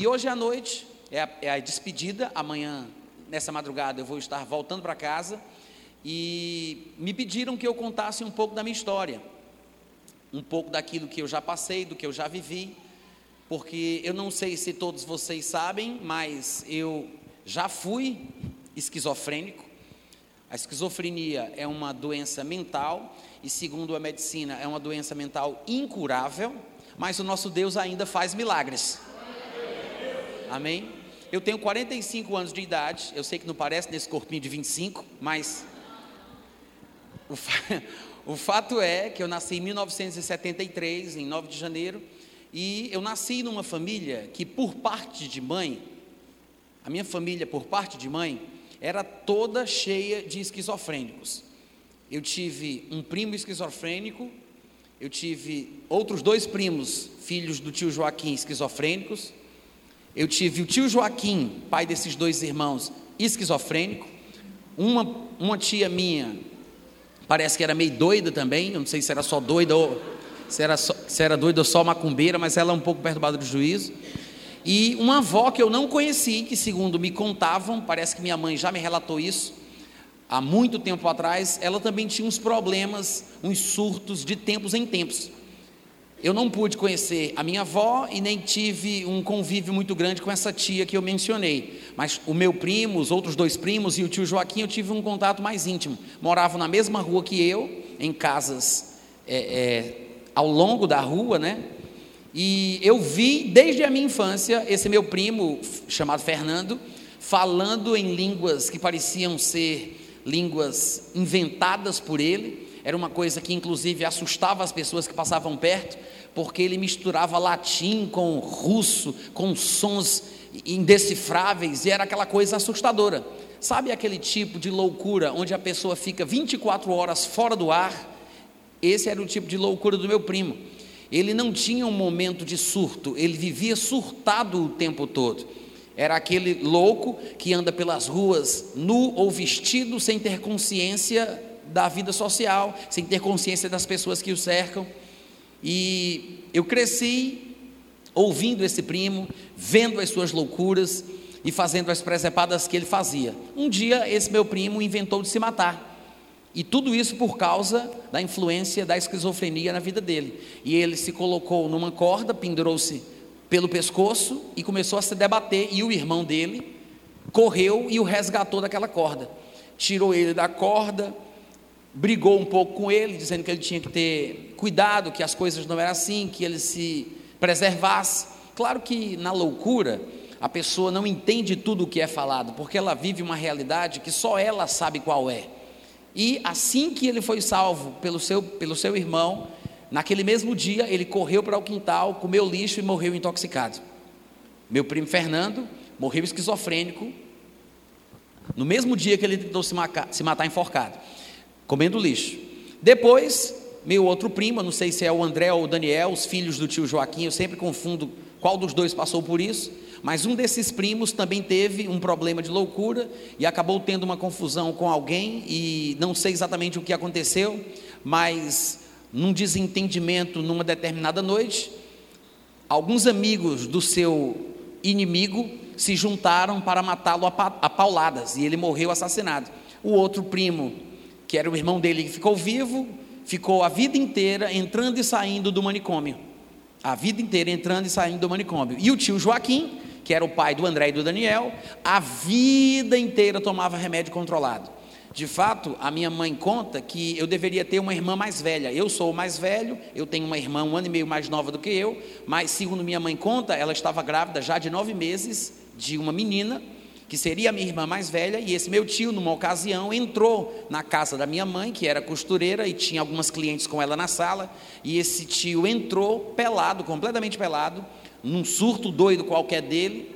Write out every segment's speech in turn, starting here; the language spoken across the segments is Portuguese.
E hoje à noite é a, é a despedida, amanhã, nessa madrugada, eu vou estar voltando para casa. E me pediram que eu contasse um pouco da minha história, um pouco daquilo que eu já passei, do que eu já vivi, porque eu não sei se todos vocês sabem, mas eu já fui esquizofrênico. A esquizofrenia é uma doença mental. E, segundo a medicina, é uma doença mental incurável, mas o nosso Deus ainda faz milagres. Amém? Eu tenho 45 anos de idade, eu sei que não parece nesse corpinho de 25, mas o, fa... o fato é que eu nasci em 1973, em 9 de janeiro, e eu nasci numa família que, por parte de mãe, a minha família, por parte de mãe, era toda cheia de esquizofrênicos. Eu tive um primo esquizofrênico, eu tive outros dois primos, filhos do tio Joaquim, esquizofrênicos. Eu tive o tio Joaquim, pai desses dois irmãos, esquizofrênico. Uma, uma tia minha, parece que era meio doida também, eu não sei se era só doida ou se era, só, se era doida ou só macumbeira, mas ela é um pouco perturbada do juízo. E uma avó que eu não conheci, que segundo me contavam, parece que minha mãe já me relatou isso, há muito tempo atrás, ela também tinha uns problemas, uns surtos de tempos em tempos. Eu não pude conhecer a minha avó e nem tive um convívio muito grande com essa tia que eu mencionei. Mas o meu primo, os outros dois primos e o tio Joaquim, eu tive um contato mais íntimo. Moravam na mesma rua que eu, em casas é, é, ao longo da rua, né? E eu vi desde a minha infância esse meu primo, chamado Fernando, falando em línguas que pareciam ser línguas inventadas por ele. Era uma coisa que inclusive assustava as pessoas que passavam perto, porque ele misturava latim com russo, com sons indecifráveis, e era aquela coisa assustadora. Sabe aquele tipo de loucura onde a pessoa fica 24 horas fora do ar? Esse era o tipo de loucura do meu primo. Ele não tinha um momento de surto, ele vivia surtado o tempo todo. Era aquele louco que anda pelas ruas nu ou vestido sem ter consciência da vida social, sem ter consciência das pessoas que o cercam. E eu cresci ouvindo esse primo, vendo as suas loucuras e fazendo as presepadas que ele fazia. Um dia esse meu primo inventou de se matar. E tudo isso por causa da influência da esquizofrenia na vida dele. E ele se colocou numa corda, pendurou-se pelo pescoço e começou a se debater. E o irmão dele correu e o resgatou daquela corda. Tirou ele da corda, brigou um pouco com ele, dizendo que ele tinha que ter cuidado, que as coisas não eram assim, que ele se preservasse. Claro que na loucura a pessoa não entende tudo o que é falado, porque ela vive uma realidade que só ela sabe qual é. E assim que ele foi salvo pelo seu, pelo seu irmão, naquele mesmo dia ele correu para o quintal, comeu lixo e morreu intoxicado. Meu primo Fernando morreu esquizofrênico, no mesmo dia que ele tentou se, matar, se matar enforcado, comendo lixo. Depois, meu outro primo, não sei se é o André ou o Daniel, os filhos do tio Joaquim, eu sempre confundo qual dos dois passou por isso. Mas um desses primos também teve um problema de loucura e acabou tendo uma confusão com alguém e não sei exatamente o que aconteceu, mas num desentendimento numa determinada noite, alguns amigos do seu inimigo se juntaram para matá-lo a pauladas e ele morreu assassinado. O outro primo, que era o irmão dele que ficou vivo, ficou a vida inteira entrando e saindo do manicômio. A vida inteira entrando e saindo do manicômio. E o tio Joaquim que era o pai do André e do Daniel, a vida inteira tomava remédio controlado. De fato, a minha mãe conta que eu deveria ter uma irmã mais velha. Eu sou o mais velho, eu tenho uma irmã um ano e meio mais nova do que eu, mas segundo minha mãe conta, ela estava grávida já de nove meses de uma menina, que seria a minha irmã mais velha, e esse meu tio, numa ocasião, entrou na casa da minha mãe, que era costureira, e tinha algumas clientes com ela na sala, e esse tio entrou pelado, completamente pelado, num surto doido qualquer dele,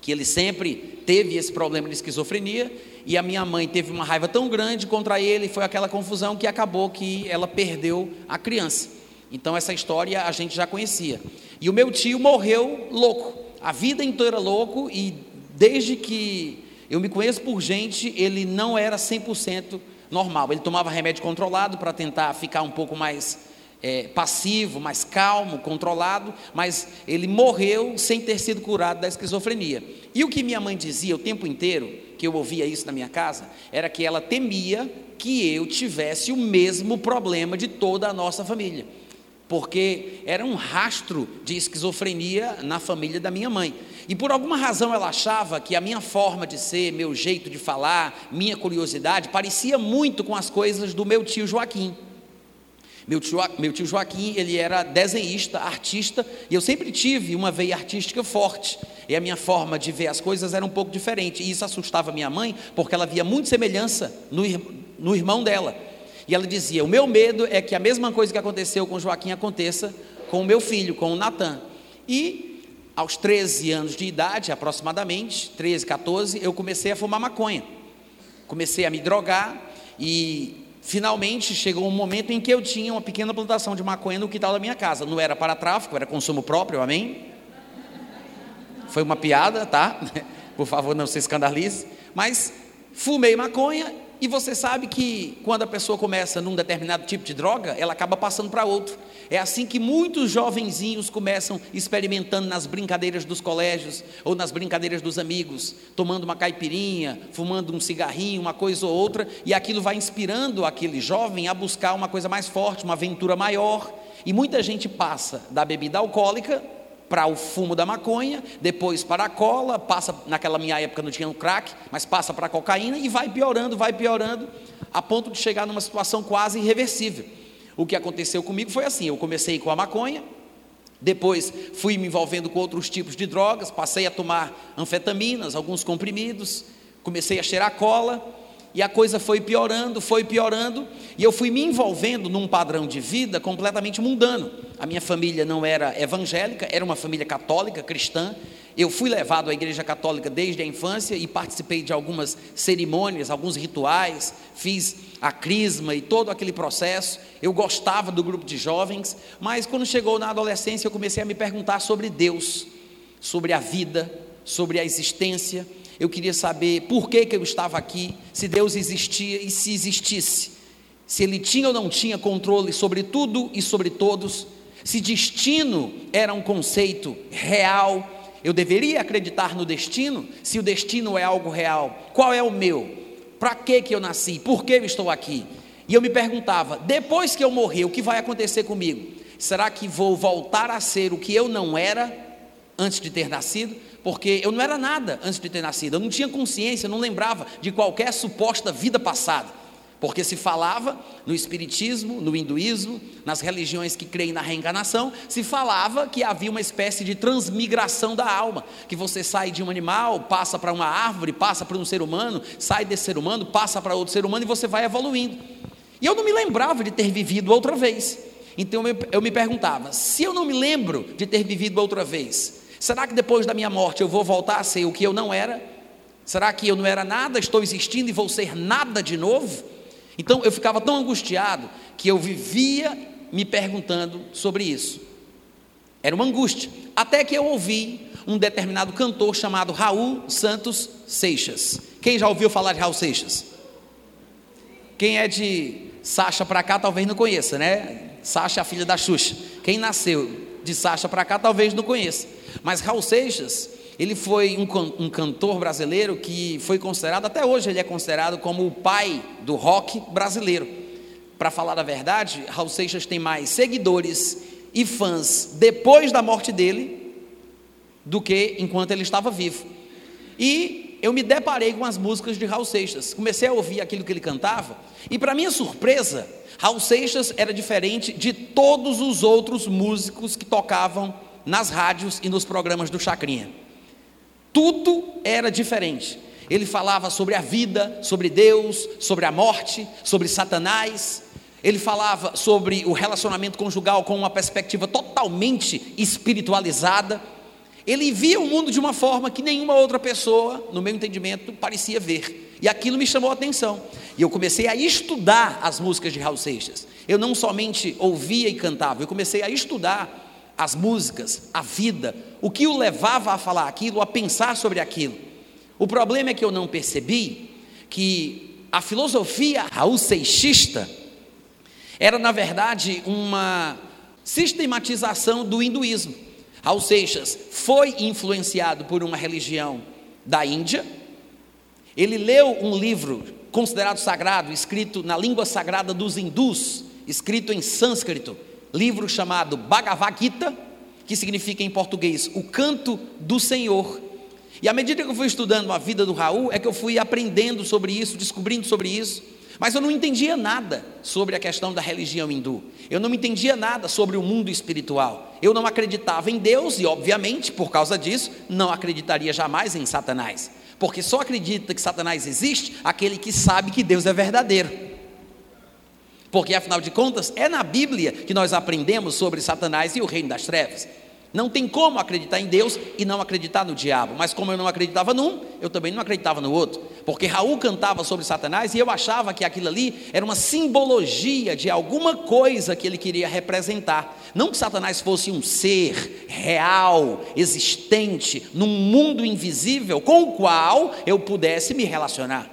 que ele sempre teve esse problema de esquizofrenia, e a minha mãe teve uma raiva tão grande contra ele, foi aquela confusão que acabou que ela perdeu a criança. Então essa história a gente já conhecia. E o meu tio morreu louco, a vida inteira louco, e desde que eu me conheço por gente, ele não era 100% normal. Ele tomava remédio controlado para tentar ficar um pouco mais é, passivo, mais calmo, controlado, mas ele morreu sem ter sido curado da esquizofrenia. E o que minha mãe dizia o tempo inteiro, que eu ouvia isso na minha casa, era que ela temia que eu tivesse o mesmo problema de toda a nossa família. Porque era um rastro de esquizofrenia na família da minha mãe. E por alguma razão ela achava que a minha forma de ser, meu jeito de falar, minha curiosidade, parecia muito com as coisas do meu tio Joaquim. Meu tio, meu tio Joaquim, ele era desenhista, artista, e eu sempre tive uma veia artística forte. E a minha forma de ver as coisas era um pouco diferente. E isso assustava minha mãe, porque ela via muita semelhança no, no irmão dela. E ela dizia: O meu medo é que a mesma coisa que aconteceu com Joaquim aconteça com o meu filho, com o Natan. E aos 13 anos de idade, aproximadamente, 13, 14, eu comecei a fumar maconha. Comecei a me drogar e Finalmente chegou um momento em que eu tinha uma pequena plantação de maconha no quintal da minha casa. Não era para tráfico, era consumo próprio, amém? Foi uma piada, tá? Por favor, não se escandalize. Mas fumei maconha e você sabe que quando a pessoa começa num determinado tipo de droga, ela acaba passando para outro. É assim que muitos jovenzinhos começam experimentando nas brincadeiras dos colégios ou nas brincadeiras dos amigos, tomando uma caipirinha, fumando um cigarrinho, uma coisa ou outra, e aquilo vai inspirando aquele jovem a buscar uma coisa mais forte, uma aventura maior. E muita gente passa da bebida alcoólica para o fumo da maconha, depois para a cola, passa, naquela minha época não tinha o crack, mas passa para a cocaína e vai piorando, vai piorando, a ponto de chegar numa situação quase irreversível. O que aconteceu comigo foi assim: eu comecei com a maconha, depois fui me envolvendo com outros tipos de drogas, passei a tomar anfetaminas, alguns comprimidos, comecei a cheirar cola, e a coisa foi piorando, foi piorando, e eu fui me envolvendo num padrão de vida completamente mundano. A minha família não era evangélica, era uma família católica, cristã. Eu fui levado à igreja católica desde a infância e participei de algumas cerimônias, alguns rituais, fiz a crisma e todo aquele processo. Eu gostava do grupo de jovens, mas quando chegou na adolescência eu comecei a me perguntar sobre Deus, sobre a vida, sobre a existência eu queria saber por que, que eu estava aqui, se Deus existia e se existisse, se Ele tinha ou não tinha controle sobre tudo e sobre todos, se destino era um conceito real, eu deveria acreditar no destino, se o destino é algo real, qual é o meu? Para que, que eu nasci? Por que eu estou aqui? E eu me perguntava, depois que eu morrer, o que vai acontecer comigo? Será que vou voltar a ser o que eu não era antes de ter nascido? Porque eu não era nada antes de ter nascido, eu não tinha consciência, não lembrava de qualquer suposta vida passada, porque se falava no Espiritismo, no Hinduísmo, nas religiões que creem na reencarnação, se falava que havia uma espécie de transmigração da alma, que você sai de um animal, passa para uma árvore, passa para um ser humano, sai desse ser humano, passa para outro ser humano e você vai evoluindo. E eu não me lembrava de ter vivido outra vez. Então eu me perguntava: se eu não me lembro de ter vivido outra vez, Será que depois da minha morte eu vou voltar a ser o que eu não era? Será que eu não era nada, estou existindo e vou ser nada de novo? Então eu ficava tão angustiado que eu vivia me perguntando sobre isso. Era uma angústia. Até que eu ouvi um determinado cantor chamado Raul Santos Seixas. Quem já ouviu falar de Raul Seixas? Quem é de Sacha para cá talvez não conheça, né? Sacha, a filha da Xuxa. Quem nasceu de Sacha para cá talvez não conheça. Mas Raul Seixas, ele foi um, um, cantor brasileiro que foi considerado, até hoje ele é considerado como o pai do rock brasileiro. Para falar a verdade, Raul Seixas tem mais seguidores e fãs depois da morte dele do que enquanto ele estava vivo. E eu me deparei com as músicas de Raul Seixas, comecei a ouvir aquilo que ele cantava, e para minha surpresa, Raul Seixas era diferente de todos os outros músicos que tocavam nas rádios e nos programas do Chacrinha. Tudo era diferente. Ele falava sobre a vida, sobre Deus, sobre a morte, sobre Satanás. Ele falava sobre o relacionamento conjugal com uma perspectiva totalmente espiritualizada. Ele via o mundo de uma forma que nenhuma outra pessoa, no meu entendimento, parecia ver. E aquilo me chamou a atenção. E eu comecei a estudar as músicas de Raul Seixas. Eu não somente ouvia e cantava, eu comecei a estudar as músicas, a vida, o que o levava a falar aquilo, a pensar sobre aquilo. O problema é que eu não percebi que a filosofia Raul Seixista, Era, na verdade, uma sistematização do hinduísmo. Raul Seixas foi influenciado por uma religião da Índia. Ele leu um livro considerado sagrado, escrito na língua sagrada dos hindus, escrito em sânscrito, livro chamado Bhagavad Gita, que significa em português o canto do Senhor. E à medida que eu fui estudando a vida do Raul, é que eu fui aprendendo sobre isso, descobrindo sobre isso. Mas eu não entendia nada sobre a questão da religião hindu. Eu não entendia nada sobre o mundo espiritual. Eu não acreditava em Deus e, obviamente, por causa disso, não acreditaria jamais em Satanás. Porque só acredita que Satanás existe aquele que sabe que Deus é verdadeiro. Porque, afinal de contas, é na Bíblia que nós aprendemos sobre Satanás e o reino das trevas. Não tem como acreditar em Deus e não acreditar no diabo. Mas como eu não acreditava num, eu também não acreditava no outro. Porque Raul cantava sobre Satanás e eu achava que aquilo ali era uma simbologia de alguma coisa que ele queria representar. Não que Satanás fosse um ser real, existente, num mundo invisível com o qual eu pudesse me relacionar.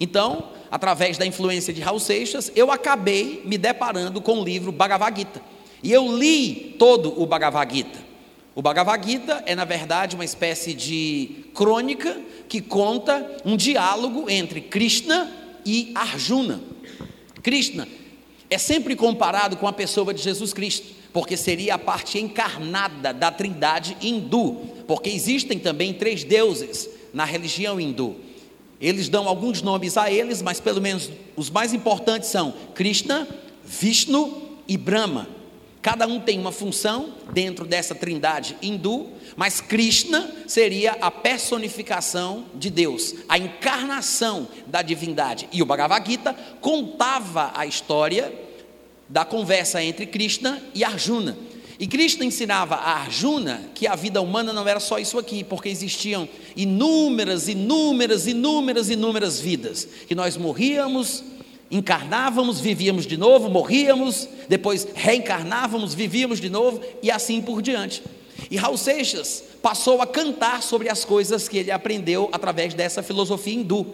Então, através da influência de Raul Seixas, eu acabei me deparando com o livro Bhagavad Gita e eu li todo o Bhagavad Gita. O Bhagavad Gita é, na verdade, uma espécie de crônica que conta um diálogo entre Krishna e Arjuna. Krishna é sempre comparado com a pessoa de Jesus Cristo, porque seria a parte encarnada da trindade hindu, porque existem também três deuses na religião hindu. Eles dão alguns nomes a eles, mas pelo menos os mais importantes são Krishna, Vishnu e Brahma. Cada um tem uma função dentro dessa trindade hindu, mas Krishna seria a personificação de Deus, a encarnação da divindade. E o Bhagavad Gita contava a história da conversa entre Krishna e Arjuna. E Krishna ensinava a Arjuna que a vida humana não era só isso aqui, porque existiam inúmeras, inúmeras, inúmeras, inúmeras vidas, que nós morríamos, encarnávamos, vivíamos de novo, morríamos, depois reencarnávamos, vivíamos de novo e assim por diante. E Raul Seixas passou a cantar sobre as coisas que ele aprendeu através dessa filosofia hindu.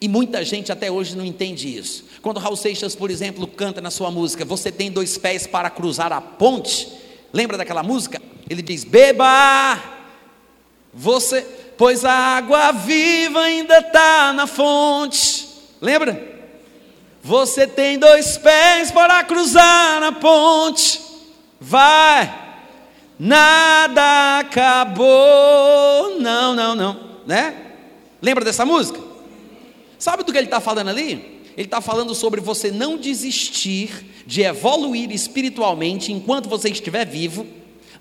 E muita gente até hoje não entende isso. Quando Raul Seixas, por exemplo, canta na sua música, Você tem dois pés para cruzar a ponte, lembra daquela música? Ele diz: Beba, você, pois a água viva ainda está na fonte. Lembra? Você tem dois pés para cruzar a ponte. Vai. Nada acabou. Não, não, não. Né? Lembra dessa música? Sabe do que ele está falando ali? Ele está falando sobre você não desistir de evoluir espiritualmente enquanto você estiver vivo.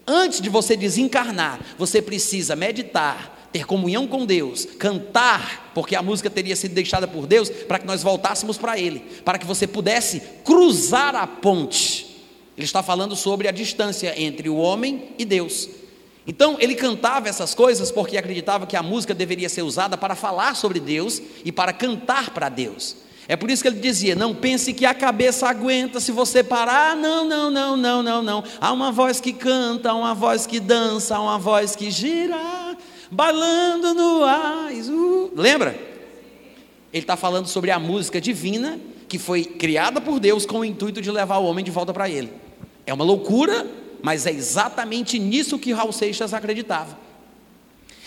Antes de você desencarnar, você precisa meditar, ter comunhão com Deus, cantar, porque a música teria sido deixada por Deus para que nós voltássemos para Ele, para que você pudesse cruzar a ponte. Ele está falando sobre a distância entre o homem e Deus. Então ele cantava essas coisas porque acreditava que a música deveria ser usada para falar sobre Deus e para cantar para Deus. É por isso que ele dizia: não pense que a cabeça aguenta se você parar. Não, não, não, não, não, não. Há uma voz que canta, há uma voz que dança, há uma voz que gira bailando no ar. Uh, lembra? Ele está falando sobre a música divina que foi criada por Deus com o intuito de levar o homem de volta para Ele. É uma loucura, mas é exatamente nisso que Raul Seixas acreditava.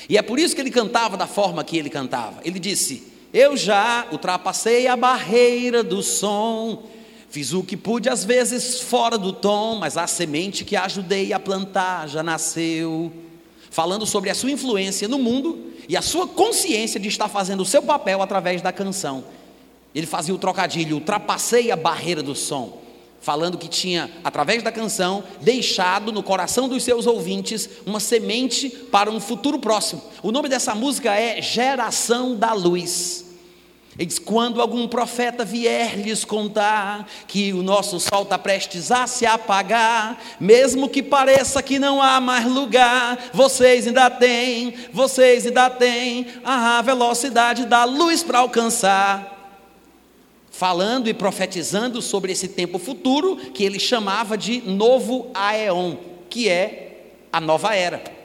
E é por isso que ele cantava da forma que ele cantava. Ele disse: Eu já ultrapassei a barreira do som, fiz o que pude às vezes fora do tom, mas a semente que ajudei a plantar já nasceu falando sobre a sua influência no mundo e a sua consciência de estar fazendo o seu papel através da canção. Ele fazia o trocadilho, ultrapassei a barreira do som, falando que tinha, através da canção, deixado no coração dos seus ouvintes uma semente para um futuro próximo. O nome dessa música é Geração da Luz. Ele diz: quando algum profeta vier lhes contar que o nosso sol está prestes a se apagar, mesmo que pareça que não há mais lugar, vocês ainda têm, vocês ainda têm a velocidade da luz para alcançar. Falando e profetizando sobre esse tempo futuro que ele chamava de novo Aeon, que é a nova era.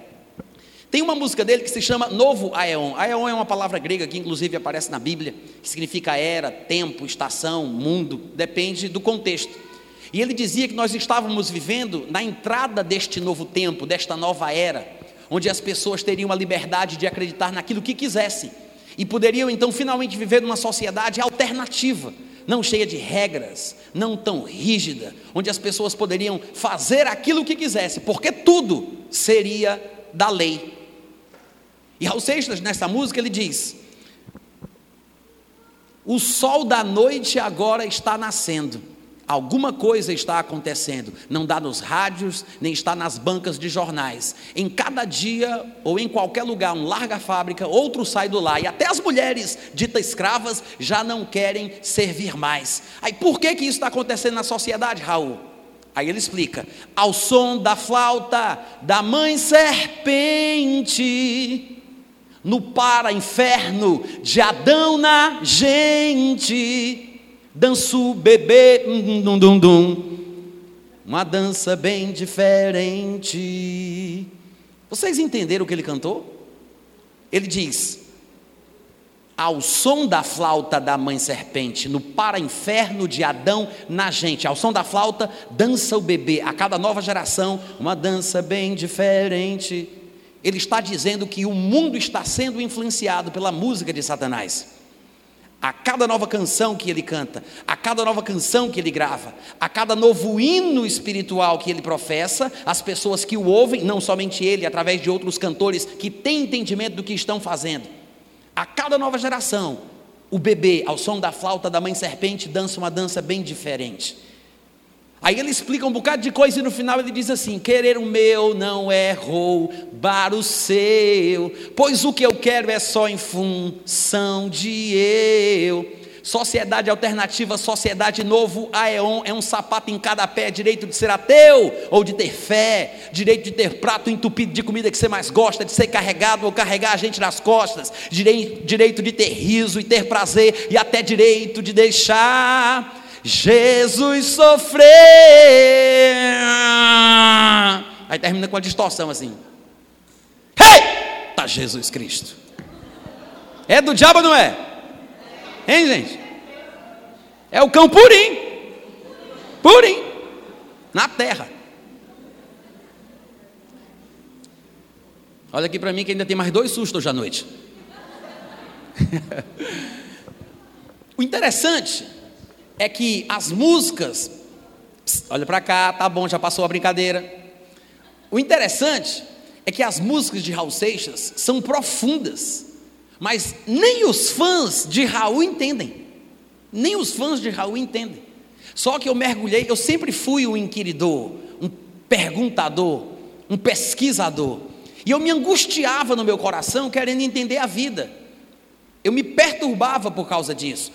Tem uma música dele que se chama Novo Aeon. Aeon é uma palavra grega que inclusive aparece na Bíblia, que significa era, tempo, estação, mundo, depende do contexto. E ele dizia que nós estávamos vivendo na entrada deste novo tempo, desta nova era, onde as pessoas teriam a liberdade de acreditar naquilo que quisessem e poderiam então finalmente viver numa sociedade alternativa, não cheia de regras, não tão rígida, onde as pessoas poderiam fazer aquilo que quisessem, porque tudo seria da lei. E Raul Seixas, nessa música, ele diz: O sol da noite agora está nascendo. Alguma coisa está acontecendo, não dá nos rádios, nem está nas bancas de jornais. Em cada dia ou em qualquer lugar, um larga a fábrica, outro sai do lar, e até as mulheres ditas escravas já não querem servir mais. Aí por que, que isso está acontecendo na sociedade, Raul? Aí ele explica: ao som da flauta da mãe serpente no para-inferno de Adão na gente. Danço bebê, dum, dum, dum, uma dança bem diferente. Vocês entenderam o que ele cantou? Ele diz: ao som da flauta da mãe serpente, no para-inferno de Adão na gente, ao som da flauta, dança o bebê, a cada nova geração, uma dança bem diferente ele está dizendo que o mundo está sendo influenciado pela música de Satanás. A cada nova canção que ele canta, a cada nova canção que ele grava, a cada novo hino espiritual que ele professa, as pessoas que o ouvem, não somente ele, através de outros cantores que têm entendimento do que estão fazendo, a cada nova geração, o bebê, ao som da flauta da mãe serpente, dança uma dança bem diferente. Aí ele explica um bocado de coisa e no final ele diz assim: Querer o meu não é roubar o seu, pois o que eu quero é só em função de eu. Sociedade alternativa, sociedade novo, Aeon é um sapato em cada pé, direito de ser ateu ou de ter fé, direito de ter prato entupido de comida que você mais gosta, de ser carregado ou carregar a gente nas costas, direito de ter riso e ter prazer, e até direito de deixar Jesus sofreu. Aí termina com a distorção assim. Hey! Tá Jesus Cristo. É do diabo não é? Hein, gente? É o cão purim. Purim. Na terra. Olha aqui para mim que ainda tem mais dois sustos hoje à noite. o interessante é que as músicas, olha para cá, tá bom, já passou a brincadeira. O interessante é que as músicas de Raul Seixas são profundas, mas nem os fãs de Raul entendem. Nem os fãs de Raul entendem. Só que eu mergulhei, eu sempre fui um inquiridor, um perguntador, um pesquisador. E eu me angustiava no meu coração querendo entender a vida. Eu me perturbava por causa disso.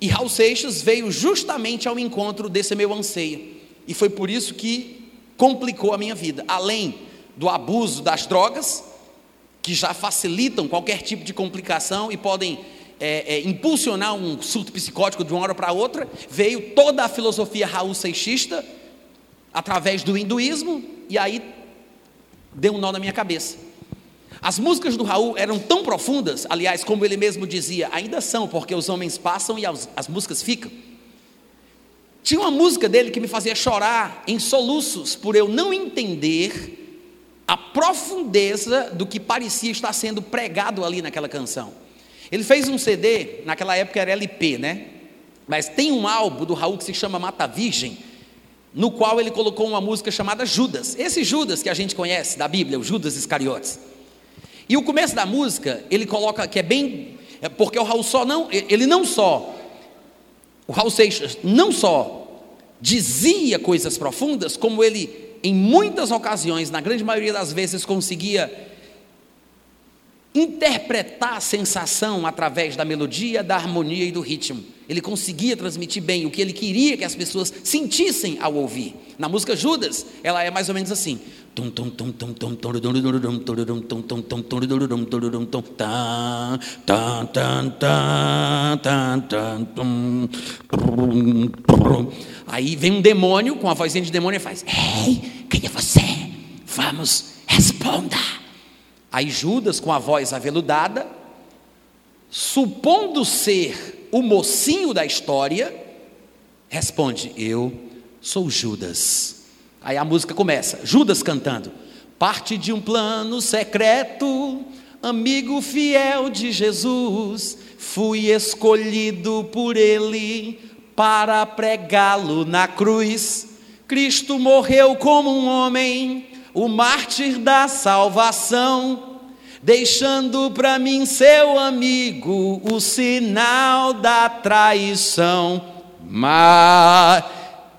E Raul Seixas veio justamente ao encontro desse meu anseio. E foi por isso que complicou a minha vida. Além do abuso das drogas, que já facilitam qualquer tipo de complicação e podem é, é, impulsionar um surto psicótico de uma hora para outra, veio toda a filosofia Raul Seixista através do hinduísmo, e aí deu um nó na minha cabeça. As músicas do Raul eram tão profundas, aliás, como ele mesmo dizia, ainda são, porque os homens passam e as, as músicas ficam. Tinha uma música dele que me fazia chorar em soluços por eu não entender a profundeza do que parecia estar sendo pregado ali naquela canção. Ele fez um CD, naquela época era LP, né? Mas tem um álbum do Raul que se chama Mata Virgem, no qual ele colocou uma música chamada Judas. Esse Judas que a gente conhece da Bíblia, o Judas Iscariotes. E o começo da música, ele coloca que é bem. É porque o Raul só não. Ele não só. O Raul Seixas não só dizia coisas profundas, como ele, em muitas ocasiões, na grande maioria das vezes, conseguia interpretar a sensação através da melodia, da harmonia e do ritmo. Ele conseguia transmitir bem o que ele queria que as pessoas sentissem ao ouvir. Na música Judas, ela é mais ou menos assim: Aí vem um demônio com a vozinha de demônio e faz: Ei, quem é você? Vamos, responda. Aí Judas, com a voz aveludada, supondo ser o mocinho da história, responde: Eu sou Judas. Aí a música começa, Judas cantando: Parte de um plano secreto, amigo fiel de Jesus, fui escolhido por ele para pregá-lo na cruz. Cristo morreu como um homem, o mártir da salvação, deixando para mim, seu amigo, o sinal da traição. Mas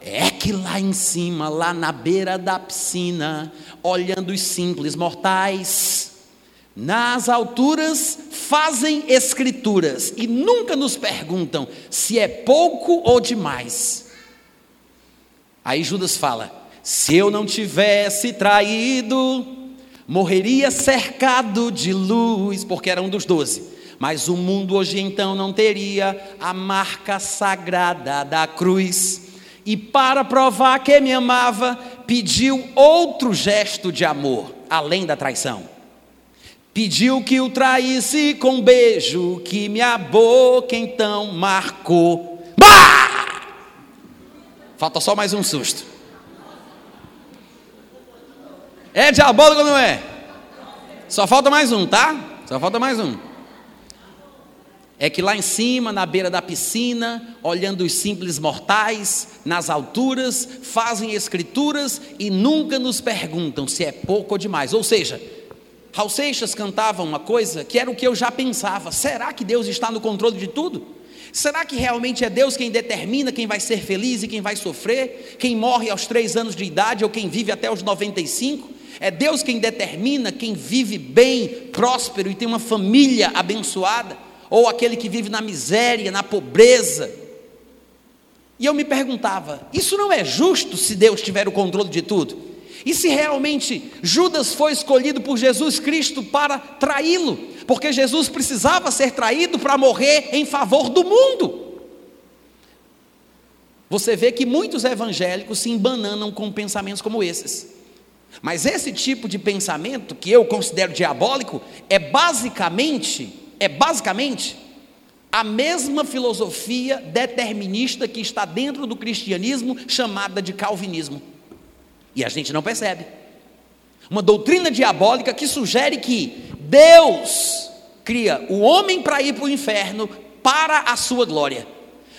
é que lá em cima, lá na beira da piscina, olhando os simples mortais, nas alturas fazem escrituras e nunca nos perguntam se é pouco ou demais. Aí Judas fala: se eu não tivesse traído, morreria cercado de luz, porque era um dos doze. Mas o mundo hoje então não teria a marca sagrada da cruz. E para provar que me amava, pediu outro gesto de amor, além da traição. Pediu que o traísse com um beijo, que minha boca então marcou. Bah! Falta só mais um susto. É diabólico ou não é? Só falta mais um, tá? Só falta mais um. É que lá em cima, na beira da piscina, olhando os simples mortais, nas alturas, fazem escrituras e nunca nos perguntam se é pouco ou demais. Ou seja, Raul Seixas cantava uma coisa que era o que eu já pensava: será que Deus está no controle de tudo? Será que realmente é Deus quem determina quem vai ser feliz e quem vai sofrer? Quem morre aos três anos de idade ou quem vive até os 95? É Deus quem determina quem vive bem, próspero e tem uma família abençoada, ou aquele que vive na miséria, na pobreza. E eu me perguntava: isso não é justo se Deus tiver o controle de tudo? E se realmente Judas foi escolhido por Jesus Cristo para traí-lo? Porque Jesus precisava ser traído para morrer em favor do mundo. Você vê que muitos evangélicos se embananam com pensamentos como esses. Mas esse tipo de pensamento que eu considero diabólico é basicamente, é basicamente a mesma filosofia determinista que está dentro do cristianismo chamada de calvinismo. E a gente não percebe. Uma doutrina diabólica que sugere que Deus cria o homem para ir para o inferno para a sua glória.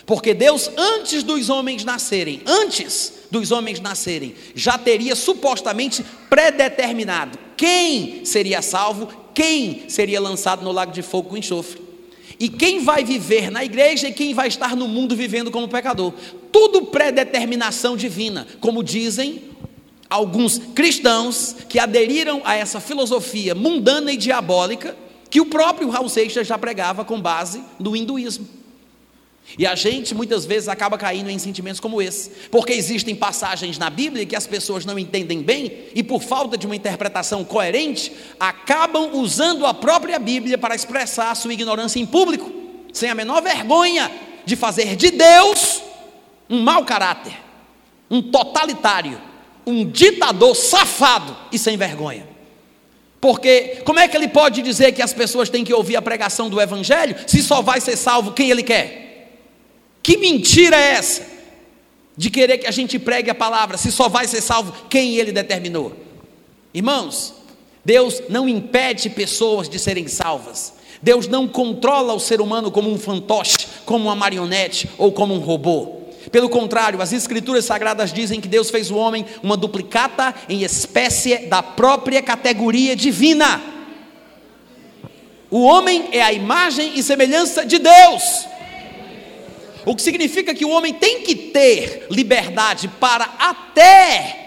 Porque Deus, antes dos homens nascerem, antes dos homens nascerem, já teria supostamente predeterminado quem seria salvo, quem seria lançado no lago de fogo com enxofre. E quem vai viver na igreja e quem vai estar no mundo vivendo como pecador. Tudo predeterminação divina, como dizem alguns cristãos que aderiram a essa filosofia mundana e diabólica que o próprio Raul Seixas já pregava com base no hinduísmo. E a gente muitas vezes acaba caindo em sentimentos como esse, porque existem passagens na Bíblia que as pessoas não entendem bem e, por falta de uma interpretação coerente, acabam usando a própria Bíblia para expressar a sua ignorância em público, sem a menor vergonha de fazer de Deus um mau caráter, um totalitário, um ditador safado e sem vergonha. Porque como é que ele pode dizer que as pessoas têm que ouvir a pregação do Evangelho se só vai ser salvo quem ele quer? Que mentira é essa? De querer que a gente pregue a palavra, se só vai ser salvo quem ele determinou. Irmãos, Deus não impede pessoas de serem salvas. Deus não controla o ser humano como um fantoche, como uma marionete ou como um robô. Pelo contrário, as escrituras sagradas dizem que Deus fez o homem uma duplicata em espécie da própria categoria divina. O homem é a imagem e semelhança de Deus. O que significa que o homem tem que ter liberdade para até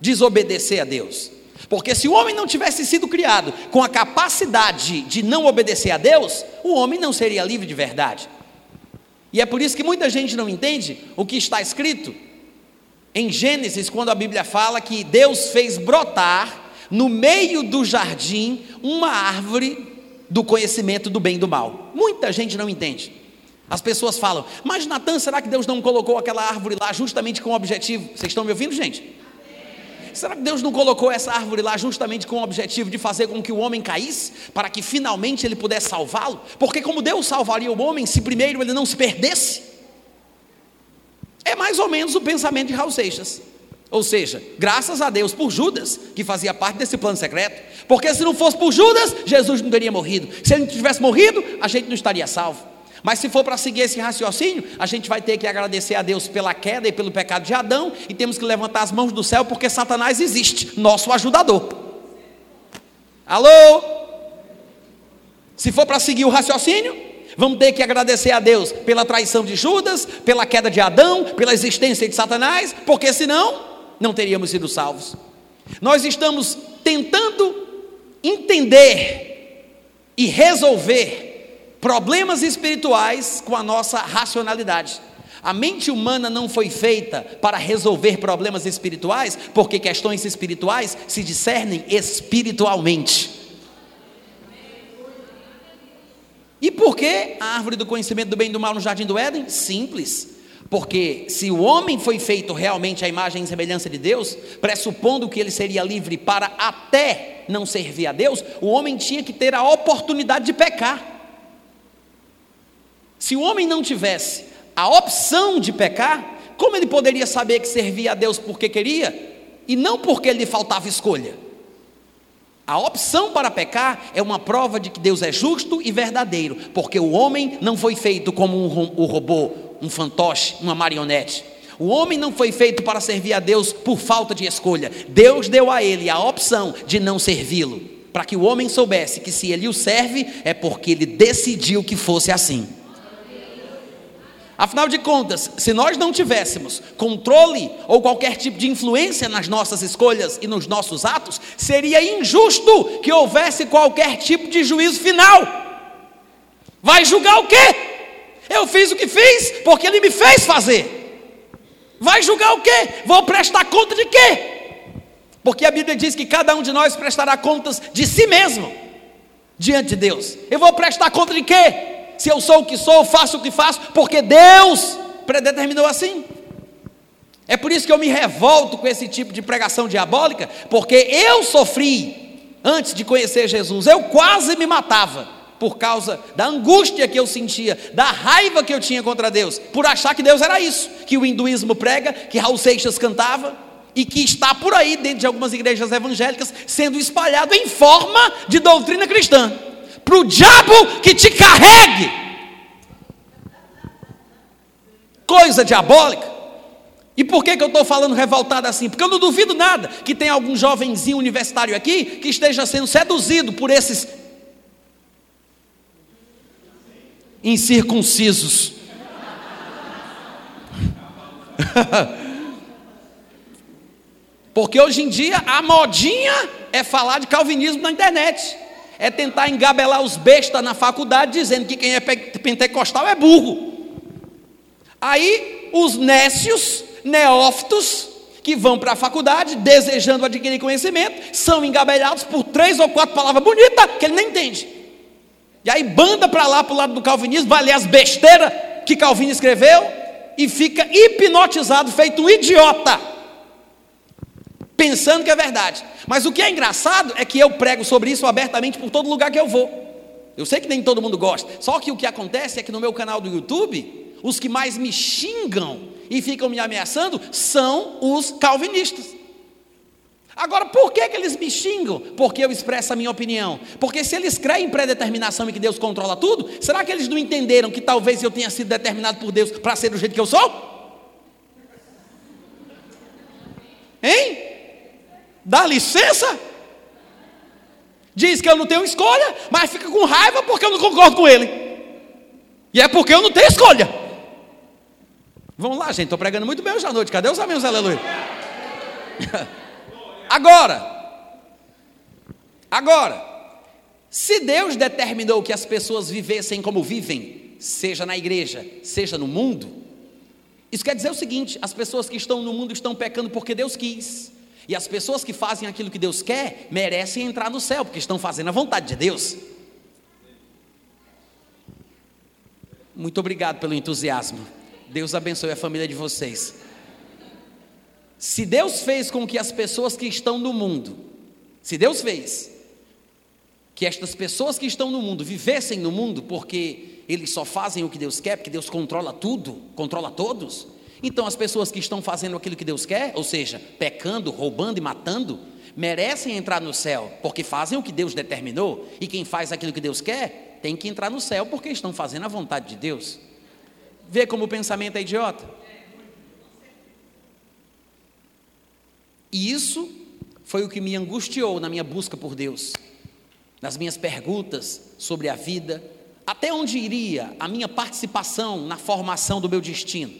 desobedecer a Deus. Porque se o homem não tivesse sido criado com a capacidade de não obedecer a Deus, o homem não seria livre de verdade. E é por isso que muita gente não entende o que está escrito em Gênesis, quando a Bíblia fala que Deus fez brotar no meio do jardim uma árvore do conhecimento do bem e do mal. Muita gente não entende. As pessoas falam, mas Natan, será que Deus não colocou aquela árvore lá justamente com o objetivo? Vocês estão me ouvindo, gente? Será que Deus não colocou essa árvore lá justamente com o objetivo de fazer com que o homem caísse, para que finalmente ele pudesse salvá-lo? Porque como Deus salvaria o homem se primeiro ele não se perdesse? É mais ou menos o pensamento de Raul Seixas. Ou seja, graças a Deus por Judas, que fazia parte desse plano secreto. Porque se não fosse por Judas, Jesus não teria morrido. Se ele não tivesse morrido, a gente não estaria salvo. Mas se for para seguir esse raciocínio, a gente vai ter que agradecer a Deus pela queda e pelo pecado de Adão, e temos que levantar as mãos do céu, porque Satanás existe, nosso ajudador. Alô? Se for para seguir o raciocínio, vamos ter que agradecer a Deus pela traição de Judas, pela queda de Adão, pela existência de Satanás, porque senão não teríamos sido salvos. Nós estamos tentando entender e resolver problemas espirituais com a nossa racionalidade. A mente humana não foi feita para resolver problemas espirituais, porque questões espirituais se discernem espiritualmente. E por que a árvore do conhecimento do bem e do mal no jardim do Éden? Simples. Porque se o homem foi feito realmente à imagem e semelhança de Deus, pressupondo que ele seria livre para até não servir a Deus, o homem tinha que ter a oportunidade de pecar. Se o homem não tivesse a opção de pecar, como ele poderia saber que servia a Deus porque queria e não porque lhe faltava escolha? A opção para pecar é uma prova de que Deus é justo e verdadeiro, porque o homem não foi feito como um, robô, um fantoche, uma marionete. O homem não foi feito para servir a Deus por falta de escolha. Deus deu a ele a opção de não servi-lo, para que o homem soubesse que se ele o serve é porque ele decidiu que fosse assim. Afinal de contas, se nós não tivéssemos controle ou qualquer tipo de influência nas nossas escolhas e nos nossos atos, seria injusto que houvesse qualquer tipo de juízo final. Vai julgar o quê? Eu fiz o que fiz porque ele me fez fazer. Vai julgar o quê? Vou prestar conta de quê? Porque a Bíblia diz que cada um de nós prestará contas de si mesmo diante de Deus. Eu vou prestar conta de quê? Se eu sou o que sou, faço o que faço, porque Deus predeterminou assim. É por isso que eu me revolto com esse tipo de pregação diabólica, porque eu sofri antes de conhecer Jesus, eu quase me matava por causa da angústia que eu sentia, da raiva que eu tinha contra Deus, por achar que Deus era isso, que o hinduísmo prega, que Raul Seixas cantava, e que está por aí dentro de algumas igrejas evangélicas sendo espalhado em forma de doutrina cristã, para o diabo que te carregue. Coisa diabólica. E por que, que eu estou falando revoltado assim? Porque eu não duvido nada que tem algum jovenzinho universitário aqui que esteja sendo seduzido por esses incircuncisos. Porque hoje em dia a modinha é falar de calvinismo na internet. É tentar engabelar os bestas na faculdade dizendo que quem é pentecostal é burro. Aí os nécios, neófitos, que vão para a faculdade desejando adquirir conhecimento, são engabelados por três ou quatro palavras bonitas que ele nem entende. E aí banda para lá, para o lado do calvinismo, vai ler as besteiras que Calvino escreveu e fica hipnotizado, feito um idiota, pensando que é verdade. Mas o que é engraçado é que eu prego sobre isso abertamente por todo lugar que eu vou. Eu sei que nem todo mundo gosta, só que o que acontece é que no meu canal do YouTube, os que mais me xingam e ficam me ameaçando são os calvinistas. Agora, por que, que eles me xingam? Porque eu expresso a minha opinião. Porque se eles creem em predeterminação e que Deus controla tudo, será que eles não entenderam que talvez eu tenha sido determinado por Deus para ser do jeito que eu sou? Hein? Dá licença? Diz que eu não tenho escolha, mas fica com raiva porque eu não concordo com ele. E é porque eu não tenho escolha. Vamos lá, gente. Estou pregando muito bem hoje à noite. Cadê os amigos? Aleluia. Agora, agora, se Deus determinou que as pessoas vivessem como vivem, seja na igreja, seja no mundo, isso quer dizer o seguinte: as pessoas que estão no mundo estão pecando porque Deus quis. E as pessoas que fazem aquilo que Deus quer merecem entrar no céu, porque estão fazendo a vontade de Deus. Muito obrigado pelo entusiasmo. Deus abençoe a família de vocês. Se Deus fez com que as pessoas que estão no mundo, se Deus fez que estas pessoas que estão no mundo vivessem no mundo, porque eles só fazem o que Deus quer, porque Deus controla tudo, controla todos. Então as pessoas que estão fazendo aquilo que Deus quer, ou seja, pecando, roubando e matando, merecem entrar no céu, porque fazem o que Deus determinou, e quem faz aquilo que Deus quer, tem que entrar no céu, porque estão fazendo a vontade de Deus. Vê como o pensamento é idiota. E isso foi o que me angustiou na minha busca por Deus, nas minhas perguntas sobre a vida, até onde iria a minha participação na formação do meu destino,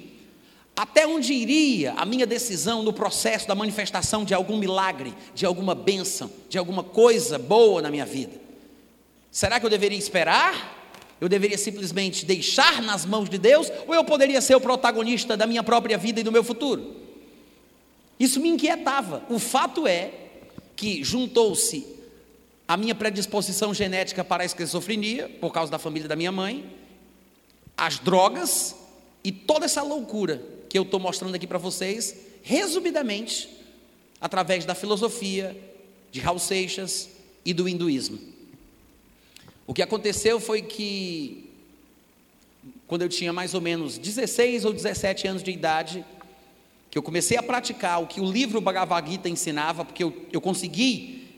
até onde iria a minha decisão no processo da manifestação de algum milagre, de alguma bênção, de alguma coisa boa na minha vida. Será que eu deveria esperar? Eu deveria simplesmente deixar nas mãos de Deus? Ou eu poderia ser o protagonista da minha própria vida e do meu futuro? Isso me inquietava. O fato é que juntou-se a minha predisposição genética para a esquizofrenia, por causa da família da minha mãe, as drogas e toda essa loucura que eu estou mostrando aqui para vocês, resumidamente, através da filosofia de Raul Seixas e do hinduísmo. O que aconteceu foi que, quando eu tinha mais ou menos 16 ou 17 anos de idade, que eu comecei a praticar o que o livro Bhagavad Gita ensinava, porque eu, eu consegui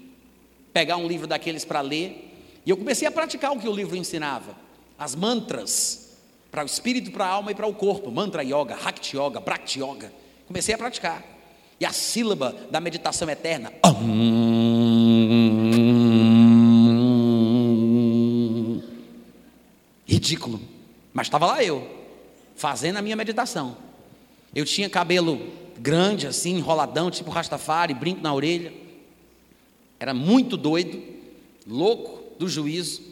pegar um livro daqueles para ler, e eu comecei a praticar o que o livro ensinava, as mantras, para o espírito, para a alma e para o corpo, mantra yoga, Hakti yoga, Bhakti yoga, comecei a praticar, e a sílaba da meditação eterna, ridículo, mas estava lá eu, fazendo a minha meditação, eu tinha cabelo grande, assim, enroladão, tipo Rastafari, brinco na orelha. Era muito doido, louco do juízo.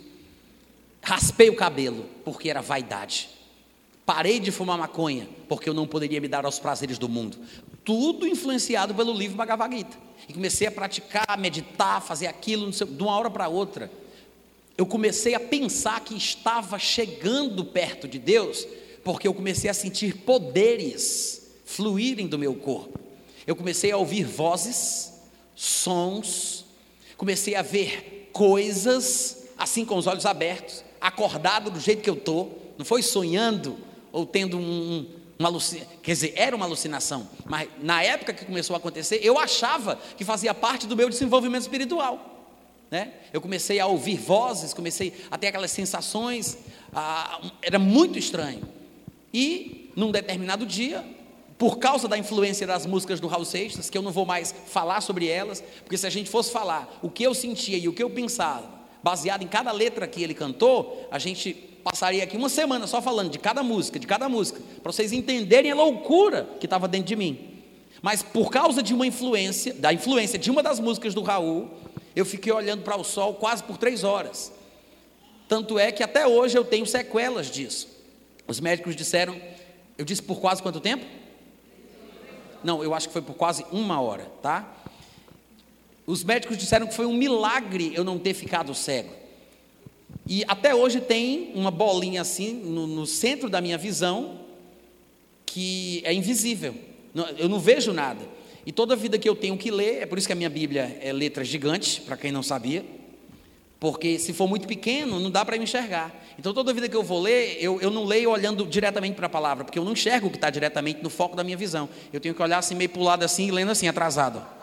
Raspei o cabelo, porque era vaidade. Parei de fumar maconha, porque eu não poderia me dar aos prazeres do mundo. Tudo influenciado pelo livro Bhagavad Gita. E comecei a praticar, meditar, fazer aquilo, sei, de uma hora para outra. Eu comecei a pensar que estava chegando perto de Deus, porque eu comecei a sentir poderes fluírem do meu corpo. Eu comecei a ouvir vozes, sons, comecei a ver coisas, assim com os olhos abertos, acordado do jeito que eu estou, não foi sonhando ou tendo um, uma alucinação, quer dizer, era uma alucinação, mas na época que começou a acontecer, eu achava que fazia parte do meu desenvolvimento espiritual. Né? Eu comecei a ouvir vozes, comecei a ter aquelas sensações, era muito estranho. E num determinado dia, por causa da influência das músicas do Raul Seixas, que eu não vou mais falar sobre elas, porque se a gente fosse falar o que eu sentia e o que eu pensava, baseado em cada letra que ele cantou, a gente passaria aqui uma semana só falando de cada música, de cada música, para vocês entenderem a loucura que estava dentro de mim. Mas por causa de uma influência, da influência de uma das músicas do Raul, eu fiquei olhando para o sol quase por três horas. Tanto é que até hoje eu tenho sequelas disso. Os médicos disseram, eu disse por quase quanto tempo? Não, eu acho que foi por quase uma hora, tá? Os médicos disseram que foi um milagre eu não ter ficado cego. E até hoje tem uma bolinha assim no, no centro da minha visão que é invisível. Eu não vejo nada. E toda vida que eu tenho que ler, é por isso que a minha Bíblia é letra gigante, para quem não sabia. Porque se for muito pequeno, não dá para me enxergar. Então, toda vida que eu vou ler, eu, eu não leio olhando diretamente para a palavra, porque eu não enxergo o que está diretamente no foco da minha visão. Eu tenho que olhar assim, meio para o lado assim, lendo assim, atrasado.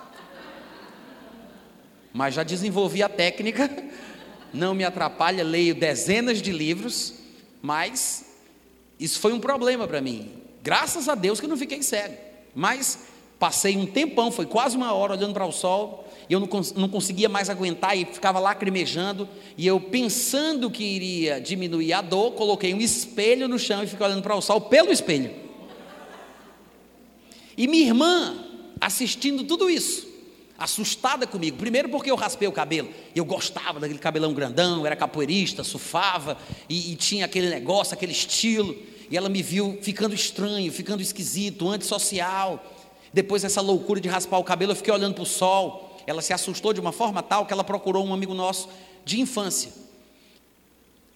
Mas já desenvolvi a técnica, não me atrapalha, leio dezenas de livros, mas isso foi um problema para mim. Graças a Deus que eu não fiquei cego. Mas passei um tempão, foi quase uma hora olhando para o sol, e eu não, não conseguia mais aguentar e ficava lacrimejando, e eu pensando que iria diminuir a dor, coloquei um espelho no chão e fiquei olhando para o sol pelo espelho. E minha irmã assistindo tudo isso, assustada comigo. Primeiro porque eu raspei o cabelo. Eu gostava daquele cabelão grandão, era capoeirista, surfava e, e, tinha aquele negócio, aquele estilo. E ela me viu ficando estranho, ficando esquisito, antissocial. Depois dessa loucura de raspar o cabelo, eu fiquei olhando para o sol ela se assustou de uma forma tal que ela procurou um amigo nosso de infância.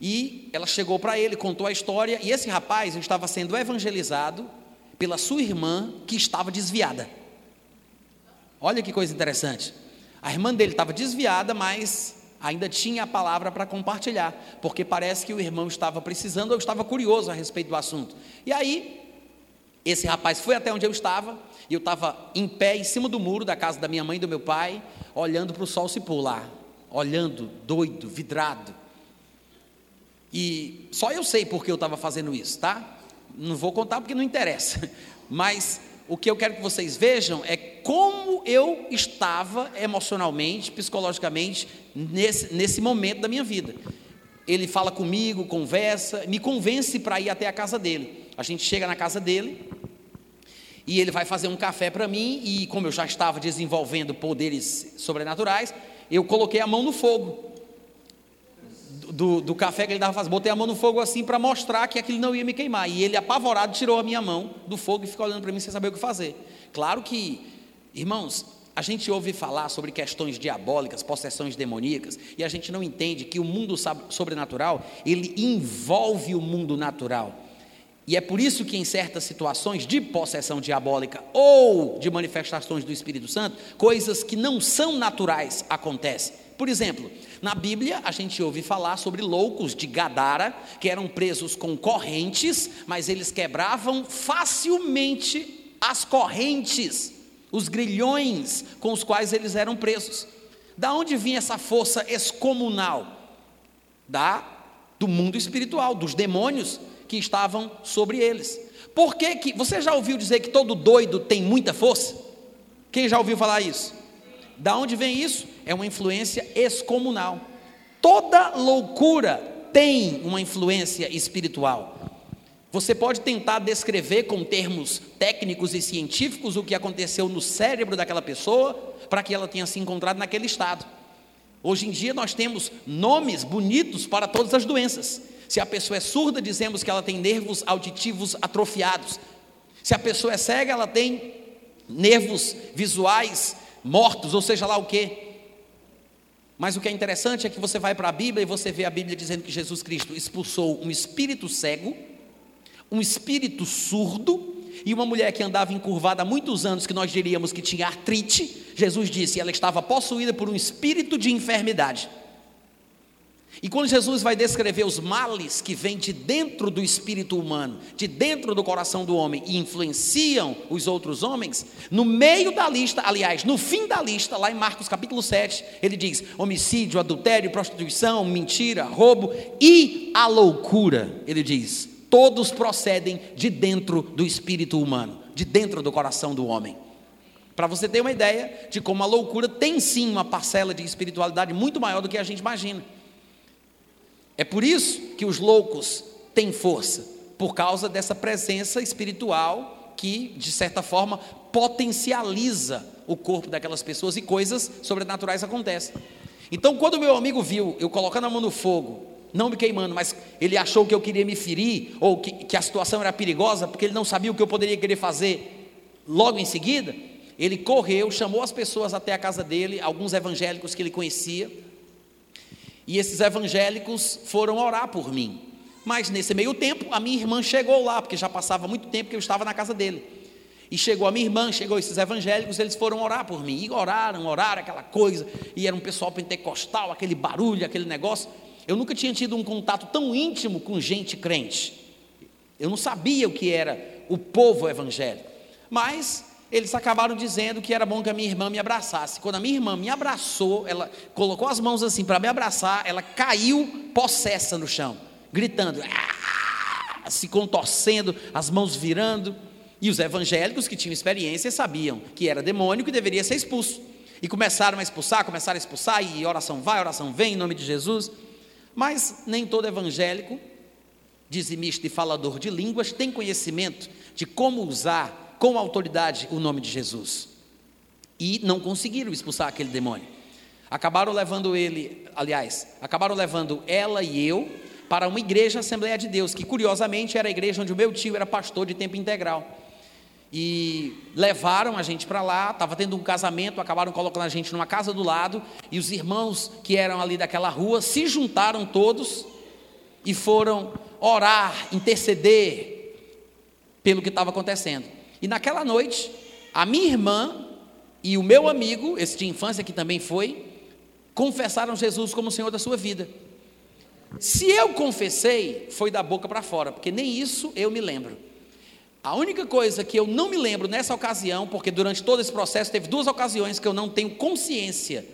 E ela chegou para ele, contou a história, e esse rapaz estava sendo evangelizado pela sua irmã que estava desviada. Olha que coisa interessante. A irmã dele estava desviada, mas ainda tinha a palavra para compartilhar, porque parece que o irmão estava precisando ou estava curioso a respeito do assunto. E aí, esse rapaz foi até onde eu estava, e eu estava em pé em cima do muro da casa da minha mãe e do meu pai, olhando para o sol se lá, olhando, doido, vidrado. E só eu sei porque eu estava fazendo isso, tá? Não vou contar porque não interessa. Mas o que eu quero que vocês vejam é como eu estava emocionalmente, psicologicamente, nesse, nesse momento da minha vida. Ele fala comigo, conversa, me convence para ir até a casa dele. A gente chega na casa dele e ele vai fazer um café para mim. E como eu já estava desenvolvendo poderes sobrenaturais, eu coloquei a mão no fogo do, do café que ele estava fazendo. Botei a mão no fogo assim para mostrar que aquilo não ia me queimar. E ele, apavorado, tirou a minha mão do fogo e ficou olhando para mim sem saber o que fazer. Claro que, irmãos, a gente ouve falar sobre questões diabólicas, possessões demoníacas, e a gente não entende que o mundo sobrenatural, ele envolve o mundo natural. E é por isso que em certas situações de possessão diabólica ou de manifestações do Espírito Santo, coisas que não são naturais acontecem. Por exemplo, na Bíblia a gente ouve falar sobre loucos de Gadara, que eram presos com correntes, mas eles quebravam facilmente as correntes, os grilhões com os quais eles eram presos. Da onde vinha essa força excomunal? Da do mundo espiritual, dos demônios que estavam sobre eles. Por que que você já ouviu dizer que todo doido tem muita força? Quem já ouviu falar isso? Da onde vem isso? É uma influência excomunal. Toda loucura tem uma influência espiritual. Você pode tentar descrever com termos técnicos e científicos o que aconteceu no cérebro daquela pessoa para que ela tenha se encontrado naquele estado. Hoje em dia nós temos nomes bonitos para todas as doenças. Se a pessoa é surda, dizemos que ela tem nervos auditivos atrofiados. Se a pessoa é cega, ela tem nervos visuais mortos, ou seja lá o que. Mas o que é interessante é que você vai para a Bíblia e você vê a Bíblia dizendo que Jesus Cristo expulsou um espírito cego, um espírito surdo e uma mulher que andava encurvada há muitos anos, que nós diríamos que tinha artrite. Jesus disse, ela estava possuída por um espírito de enfermidade. E quando Jesus vai descrever os males que vêm de dentro do espírito humano, de dentro do coração do homem e influenciam os outros homens, no meio da lista, aliás, no fim da lista, lá em Marcos capítulo 7, ele diz: homicídio, adultério, prostituição, mentira, roubo e a loucura. Ele diz: todos procedem de dentro do espírito humano, de dentro do coração do homem. Para você ter uma ideia de como a loucura tem sim uma parcela de espiritualidade muito maior do que a gente imagina. É por isso que os loucos têm força, por causa dessa presença espiritual que, de certa forma, potencializa o corpo daquelas pessoas e coisas sobrenaturais acontecem. Então, quando meu amigo viu eu colocando a mão no fogo, não me queimando, mas ele achou que eu queria me ferir, ou que, que a situação era perigosa, porque ele não sabia o que eu poderia querer fazer logo em seguida, ele correu, chamou as pessoas até a casa dele, alguns evangélicos que ele conhecia, e esses evangélicos foram orar por mim. Mas nesse meio tempo, a minha irmã chegou lá, porque já passava muito tempo que eu estava na casa dele. E chegou a minha irmã, chegou esses evangélicos, eles foram orar por mim. E oraram, oraram, aquela coisa. E era um pessoal pentecostal, aquele barulho, aquele negócio. Eu nunca tinha tido um contato tão íntimo com gente crente. Eu não sabia o que era o povo evangélico. Mas eles acabaram dizendo que era bom que a minha irmã me abraçasse. Quando a minha irmã me abraçou, ela colocou as mãos assim para me abraçar, ela caiu possessa no chão, gritando, ah! se contorcendo, as mãos virando. E os evangélicos que tinham experiência sabiam que era demônio que deveria ser expulso. E começaram a expulsar, começaram a expulsar, e oração vai, oração vem, em nome de Jesus. Mas nem todo evangélico, dizimista e falador de línguas, tem conhecimento de como usar com autoridade o nome de Jesus. E não conseguiram expulsar aquele demônio. Acabaram levando ele, aliás, acabaram levando ela e eu para uma igreja Assembleia de Deus, que curiosamente era a igreja onde o meu tio era pastor de tempo integral. E levaram a gente para lá, estava tendo um casamento, acabaram colocando a gente numa casa do lado, e os irmãos que eram ali daquela rua se juntaram todos e foram orar, interceder pelo que estava acontecendo. E naquela noite, a minha irmã e o meu amigo, esse de infância que também foi, confessaram Jesus como o Senhor da sua vida. Se eu confessei, foi da boca para fora, porque nem isso eu me lembro. A única coisa que eu não me lembro nessa ocasião, porque durante todo esse processo teve duas ocasiões que eu não tenho consciência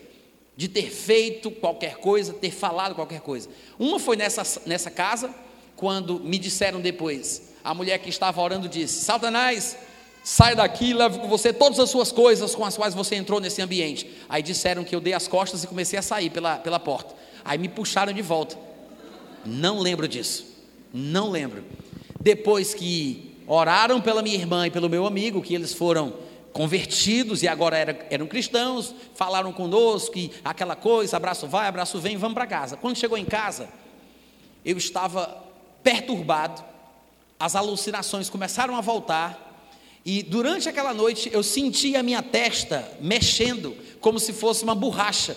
de ter feito qualquer coisa, ter falado qualquer coisa. Uma foi nessa, nessa casa, quando me disseram depois, a mulher que estava orando disse: Satanás, sai daqui, leve com você todas as suas coisas com as quais você entrou nesse ambiente. Aí disseram que eu dei as costas e comecei a sair pela, pela porta. Aí me puxaram de volta. Não lembro disso. Não lembro. Depois que oraram pela minha irmã e pelo meu amigo, que eles foram convertidos e agora eram, eram cristãos, falaram conosco e aquela coisa, abraço vai, abraço vem, vamos para casa. Quando chegou em casa, eu estava perturbado, as alucinações começaram a voltar, e durante aquela noite eu senti a minha testa mexendo, como se fosse uma borracha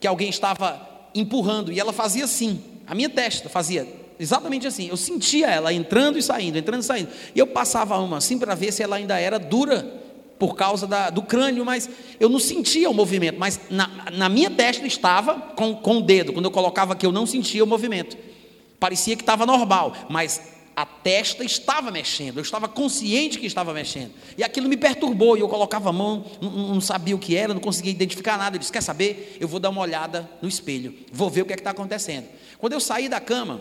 que alguém estava empurrando, e ela fazia assim, a minha testa fazia exatamente assim. Eu sentia ela entrando e saindo, entrando e saindo. E eu passava uma assim para ver se ela ainda era dura por causa da, do crânio, mas eu não sentia o movimento. Mas na, na minha testa estava com, com o dedo. Quando eu colocava aqui, eu não sentia o movimento. Parecia que estava normal, mas a testa estava mexendo, eu estava consciente que estava mexendo, e aquilo me perturbou, e eu colocava a mão, não, não sabia o que era, não conseguia identificar nada, eu disse, quer saber, eu vou dar uma olhada no espelho, vou ver o que é que está acontecendo, quando eu saí da cama,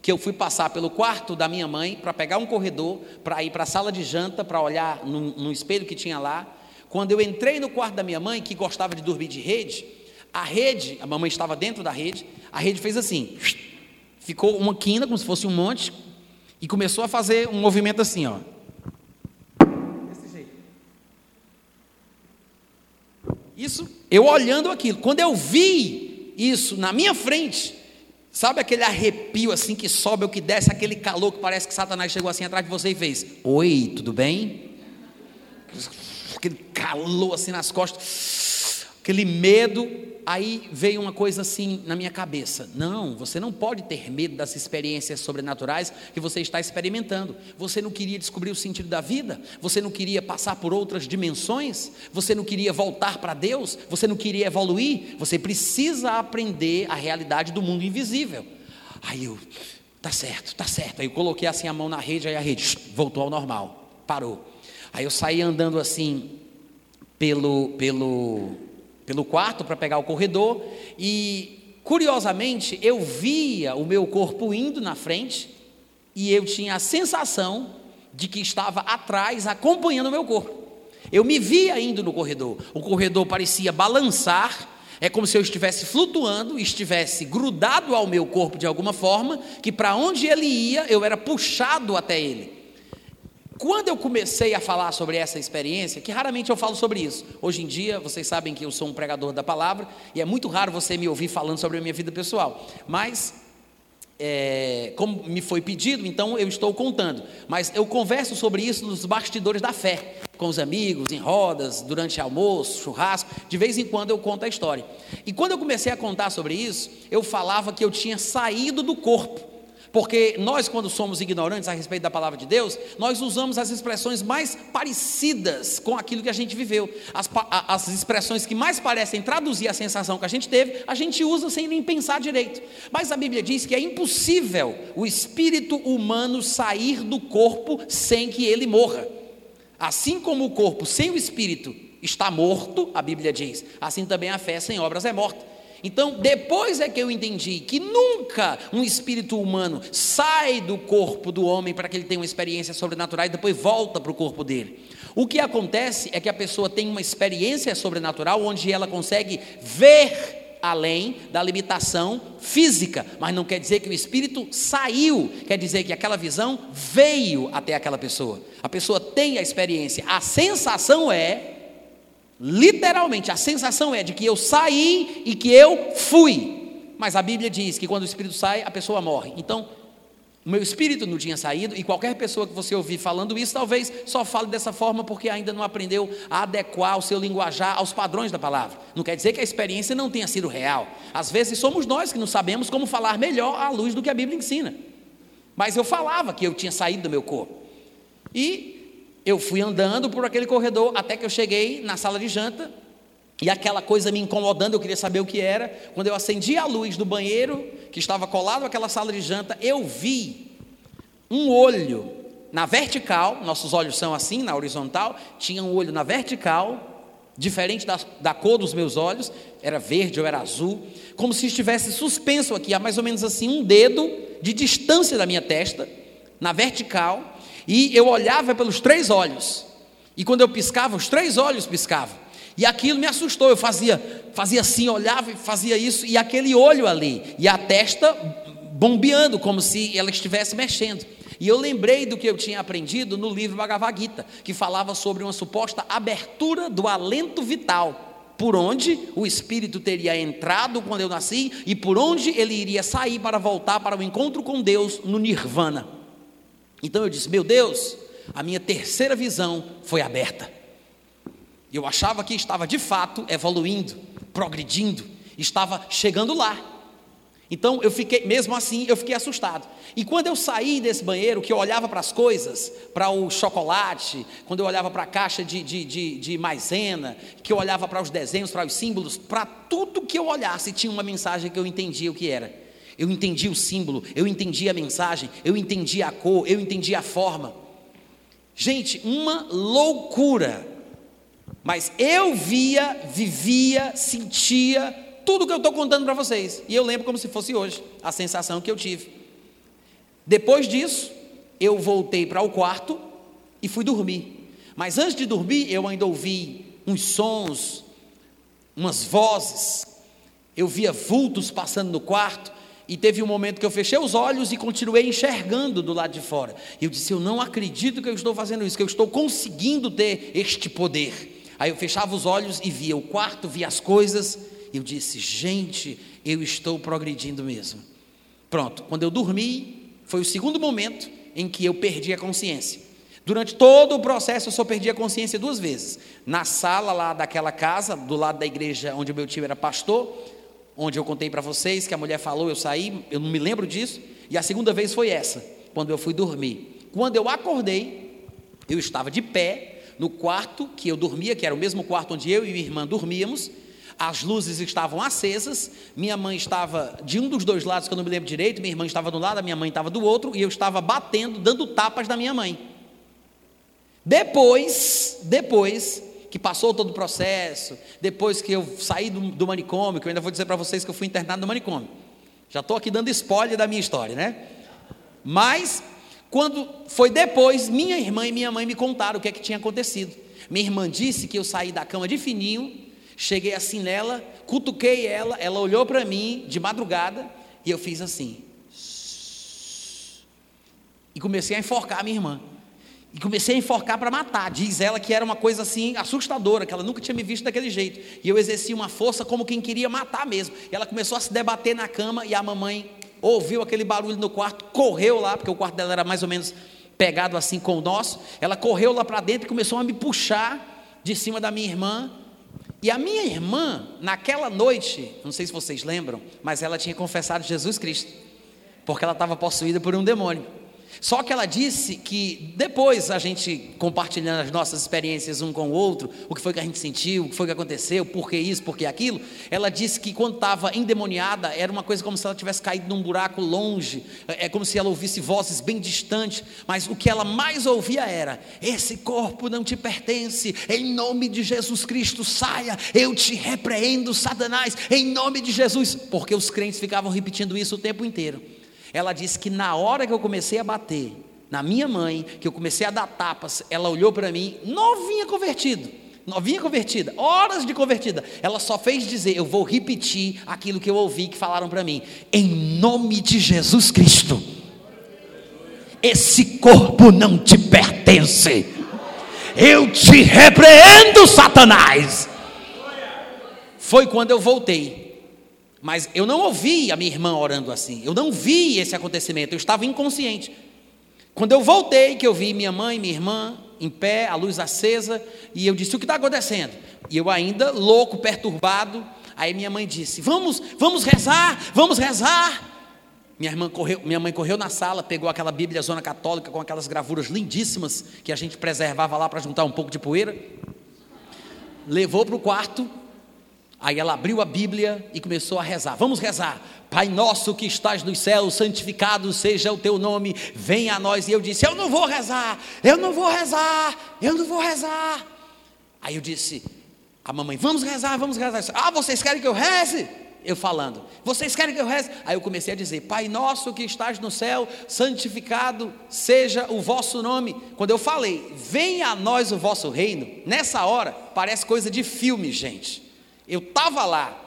que eu fui passar pelo quarto da minha mãe, para pegar um corredor, para ir para a sala de janta, para olhar no, no espelho que tinha lá, quando eu entrei no quarto da minha mãe, que gostava de dormir de rede, a rede, a mamãe estava dentro da rede, a rede fez assim, ficou uma quina, como se fosse um monte, e começou a fazer um movimento assim, ó. Desse jeito. Isso, eu olhando aquilo. Quando eu vi isso na minha frente, sabe aquele arrepio assim que sobe ou que desce, aquele calor que parece que Satanás chegou assim atrás de você e fez: Oi, tudo bem? Aquele calor assim nas costas, aquele medo aí veio uma coisa assim na minha cabeça: não, você não pode ter medo das experiências sobrenaturais que você está experimentando. Você não queria descobrir o sentido da vida? Você não queria passar por outras dimensões? Você não queria voltar para Deus? Você não queria evoluir? Você precisa aprender a realidade do mundo invisível. Aí eu, tá certo, tá certo. Aí eu coloquei assim a mão na rede, aí a rede voltou ao normal, parou. Aí eu saí andando assim pelo, pelo pelo quarto para pegar o corredor e curiosamente eu via o meu corpo indo na frente e eu tinha a sensação de que estava atrás acompanhando o meu corpo. Eu me via indo no corredor. O corredor parecia balançar, é como se eu estivesse flutuando, estivesse grudado ao meu corpo de alguma forma, que para onde ele ia, eu era puxado até ele. Quando eu comecei a falar sobre essa experiência, que raramente eu falo sobre isso, hoje em dia vocês sabem que eu sou um pregador da palavra e é muito raro você me ouvir falando sobre a minha vida pessoal, mas é, como me foi pedido, então eu estou contando. Mas eu converso sobre isso nos bastidores da fé, com os amigos, em rodas, durante almoço, churrasco, de vez em quando eu conto a história. E quando eu comecei a contar sobre isso, eu falava que eu tinha saído do corpo. Porque nós, quando somos ignorantes a respeito da palavra de Deus, nós usamos as expressões mais parecidas com aquilo que a gente viveu. As, as expressões que mais parecem traduzir a sensação que a gente teve, a gente usa sem nem pensar direito. Mas a Bíblia diz que é impossível o espírito humano sair do corpo sem que ele morra. Assim como o corpo sem o espírito está morto, a Bíblia diz, assim também a fé sem obras é morta. Então, depois é que eu entendi que nunca um espírito humano sai do corpo do homem para que ele tenha uma experiência sobrenatural e depois volta para o corpo dele. O que acontece é que a pessoa tem uma experiência sobrenatural onde ela consegue ver além da limitação física, mas não quer dizer que o espírito saiu, quer dizer que aquela visão veio até aquela pessoa. A pessoa tem a experiência, a sensação é Literalmente, a sensação é de que eu saí e que eu fui. Mas a Bíblia diz que quando o espírito sai, a pessoa morre. Então, o meu espírito não tinha saído, e qualquer pessoa que você ouvir falando isso, talvez só fale dessa forma porque ainda não aprendeu a adequar o seu linguajar aos padrões da palavra. Não quer dizer que a experiência não tenha sido real. Às vezes somos nós que não sabemos como falar melhor à luz do que a Bíblia ensina. Mas eu falava que eu tinha saído do meu corpo. E eu fui andando por aquele corredor até que eu cheguei na sala de janta e aquela coisa me incomodando, eu queria saber o que era. Quando eu acendi a luz do banheiro, que estava colado àquela sala de janta, eu vi um olho na vertical, nossos olhos são assim, na horizontal, tinha um olho na vertical, diferente da, da cor dos meus olhos, era verde ou era azul, como se estivesse suspenso aqui, a mais ou menos assim, um dedo de distância da minha testa, na vertical, e eu olhava pelos três olhos, e quando eu piscava, os três olhos piscavam. E aquilo me assustou. Eu fazia, fazia assim, olhava e fazia isso, e aquele olho ali, e a testa bombeando, como se ela estivesse mexendo. E eu lembrei do que eu tinha aprendido no livro Bhagavad Gita, que falava sobre uma suposta abertura do alento vital, por onde o espírito teria entrado quando eu nasci e por onde ele iria sair para voltar para o encontro com Deus no nirvana. Então eu disse: Meu Deus, a minha terceira visão foi aberta. Eu achava que estava de fato evoluindo, progredindo, estava chegando lá. Então eu fiquei, mesmo assim, eu fiquei assustado. E quando eu saí desse banheiro, que eu olhava para as coisas, para o chocolate, quando eu olhava para a caixa de, de, de, de, maisena, que eu olhava para os desenhos, para os símbolos, para tudo que eu olhasse, tinha uma mensagem que eu entendia o que era. Eu entendi o símbolo, eu entendi a mensagem, eu entendi a cor, eu entendi a forma. Gente, uma loucura. Mas eu via, vivia, sentia tudo que eu estou contando para vocês. E eu lembro como se fosse hoje, a sensação que eu tive. Depois disso, eu voltei para o quarto e fui dormir. Mas antes de dormir, eu ainda ouvi uns sons, umas vozes. Eu via vultos passando no quarto. E teve um momento que eu fechei os olhos e continuei enxergando do lado de fora. E eu disse: Eu não acredito que eu estou fazendo isso, que eu estou conseguindo ter este poder. Aí eu fechava os olhos e via o quarto, via as coisas, e eu disse: gente, eu estou progredindo mesmo. Pronto, quando eu dormi, foi o segundo momento em que eu perdi a consciência. Durante todo o processo, eu só perdi a consciência duas vezes. Na sala lá daquela casa, do lado da igreja onde meu tio era pastor, onde eu contei para vocês que a mulher falou, eu saí, eu não me lembro disso. E a segunda vez foi essa, quando eu fui dormir. Quando eu acordei, eu estava de pé, no quarto que eu dormia, que era o mesmo quarto onde eu e minha irmã dormíamos. As luzes estavam acesas, minha mãe estava de um dos dois lados, que eu não me lembro direito, minha irmã estava do lado, a minha mãe estava do outro, e eu estava batendo, dando tapas na minha mãe. Depois, depois que passou todo o processo, depois que eu saí do, do manicômio, que eu ainda vou dizer para vocês que eu fui internado no manicômio. Já estou aqui dando spoiler da minha história, né? Mas quando foi depois, minha irmã e minha mãe me contaram o que é que tinha acontecido. Minha irmã disse que eu saí da cama de fininho, cheguei assim nela, cutuquei ela, ela olhou para mim de madrugada e eu fiz assim. E comecei a enforcar a minha irmã. E comecei a enforcar para matar. Diz ela que era uma coisa assim assustadora, que ela nunca tinha me visto daquele jeito. E eu exerci uma força como quem queria matar mesmo. E ela começou a se debater na cama e a mamãe ouviu aquele barulho no quarto, correu lá, porque o quarto dela era mais ou menos pegado assim com o nosso. Ela correu lá para dentro e começou a me puxar de cima da minha irmã. E a minha irmã, naquela noite, não sei se vocês lembram, mas ela tinha confessado Jesus Cristo, porque ela estava possuída por um demônio. Só que ela disse que depois a gente compartilhando as nossas experiências um com o outro, o que foi que a gente sentiu, o que foi que aconteceu, por que isso, por que aquilo, ela disse que quando estava endemoniada era uma coisa como se ela tivesse caído num buraco longe, é, é como se ela ouvisse vozes bem distantes, mas o que ela mais ouvia era: esse corpo não te pertence, em nome de Jesus Cristo saia, eu te repreendo, Satanás, em nome de Jesus, porque os crentes ficavam repetindo isso o tempo inteiro. Ela disse que na hora que eu comecei a bater na minha mãe, que eu comecei a dar tapas, ela olhou para mim, novinha convertido, novinha convertida, horas de convertida. Ela só fez dizer: Eu vou repetir aquilo que eu ouvi que falaram para mim, em nome de Jesus Cristo. Esse corpo não te pertence. Eu te repreendo, Satanás. Foi quando eu voltei mas eu não ouvi a minha irmã orando assim. Eu não vi esse acontecimento. Eu estava inconsciente. Quando eu voltei, que eu vi minha mãe, minha irmã em pé, a luz acesa, e eu disse: O que está acontecendo? E eu ainda louco, perturbado. Aí minha mãe disse: Vamos, vamos rezar, vamos rezar. Minha, irmã correu, minha mãe correu na sala, pegou aquela Bíblia Zona Católica com aquelas gravuras lindíssimas que a gente preservava lá para juntar um pouco de poeira. Levou para o quarto, aí ela abriu a Bíblia e começou a rezar. Vamos rezar. Pai nosso que estás nos céus, santificado seja o teu nome, venha a nós. E eu disse: Eu não vou rezar, eu não vou rezar, eu não vou rezar. Aí eu disse: A mamãe, vamos rezar, vamos rezar. Ah, vocês querem que eu reze? eu falando, vocês querem que eu reze? Aí eu comecei a dizer: Pai nosso que estás no céu, santificado seja o vosso nome. Quando eu falei, venha a nós o vosso reino, nessa hora, parece coisa de filme, gente. Eu estava lá,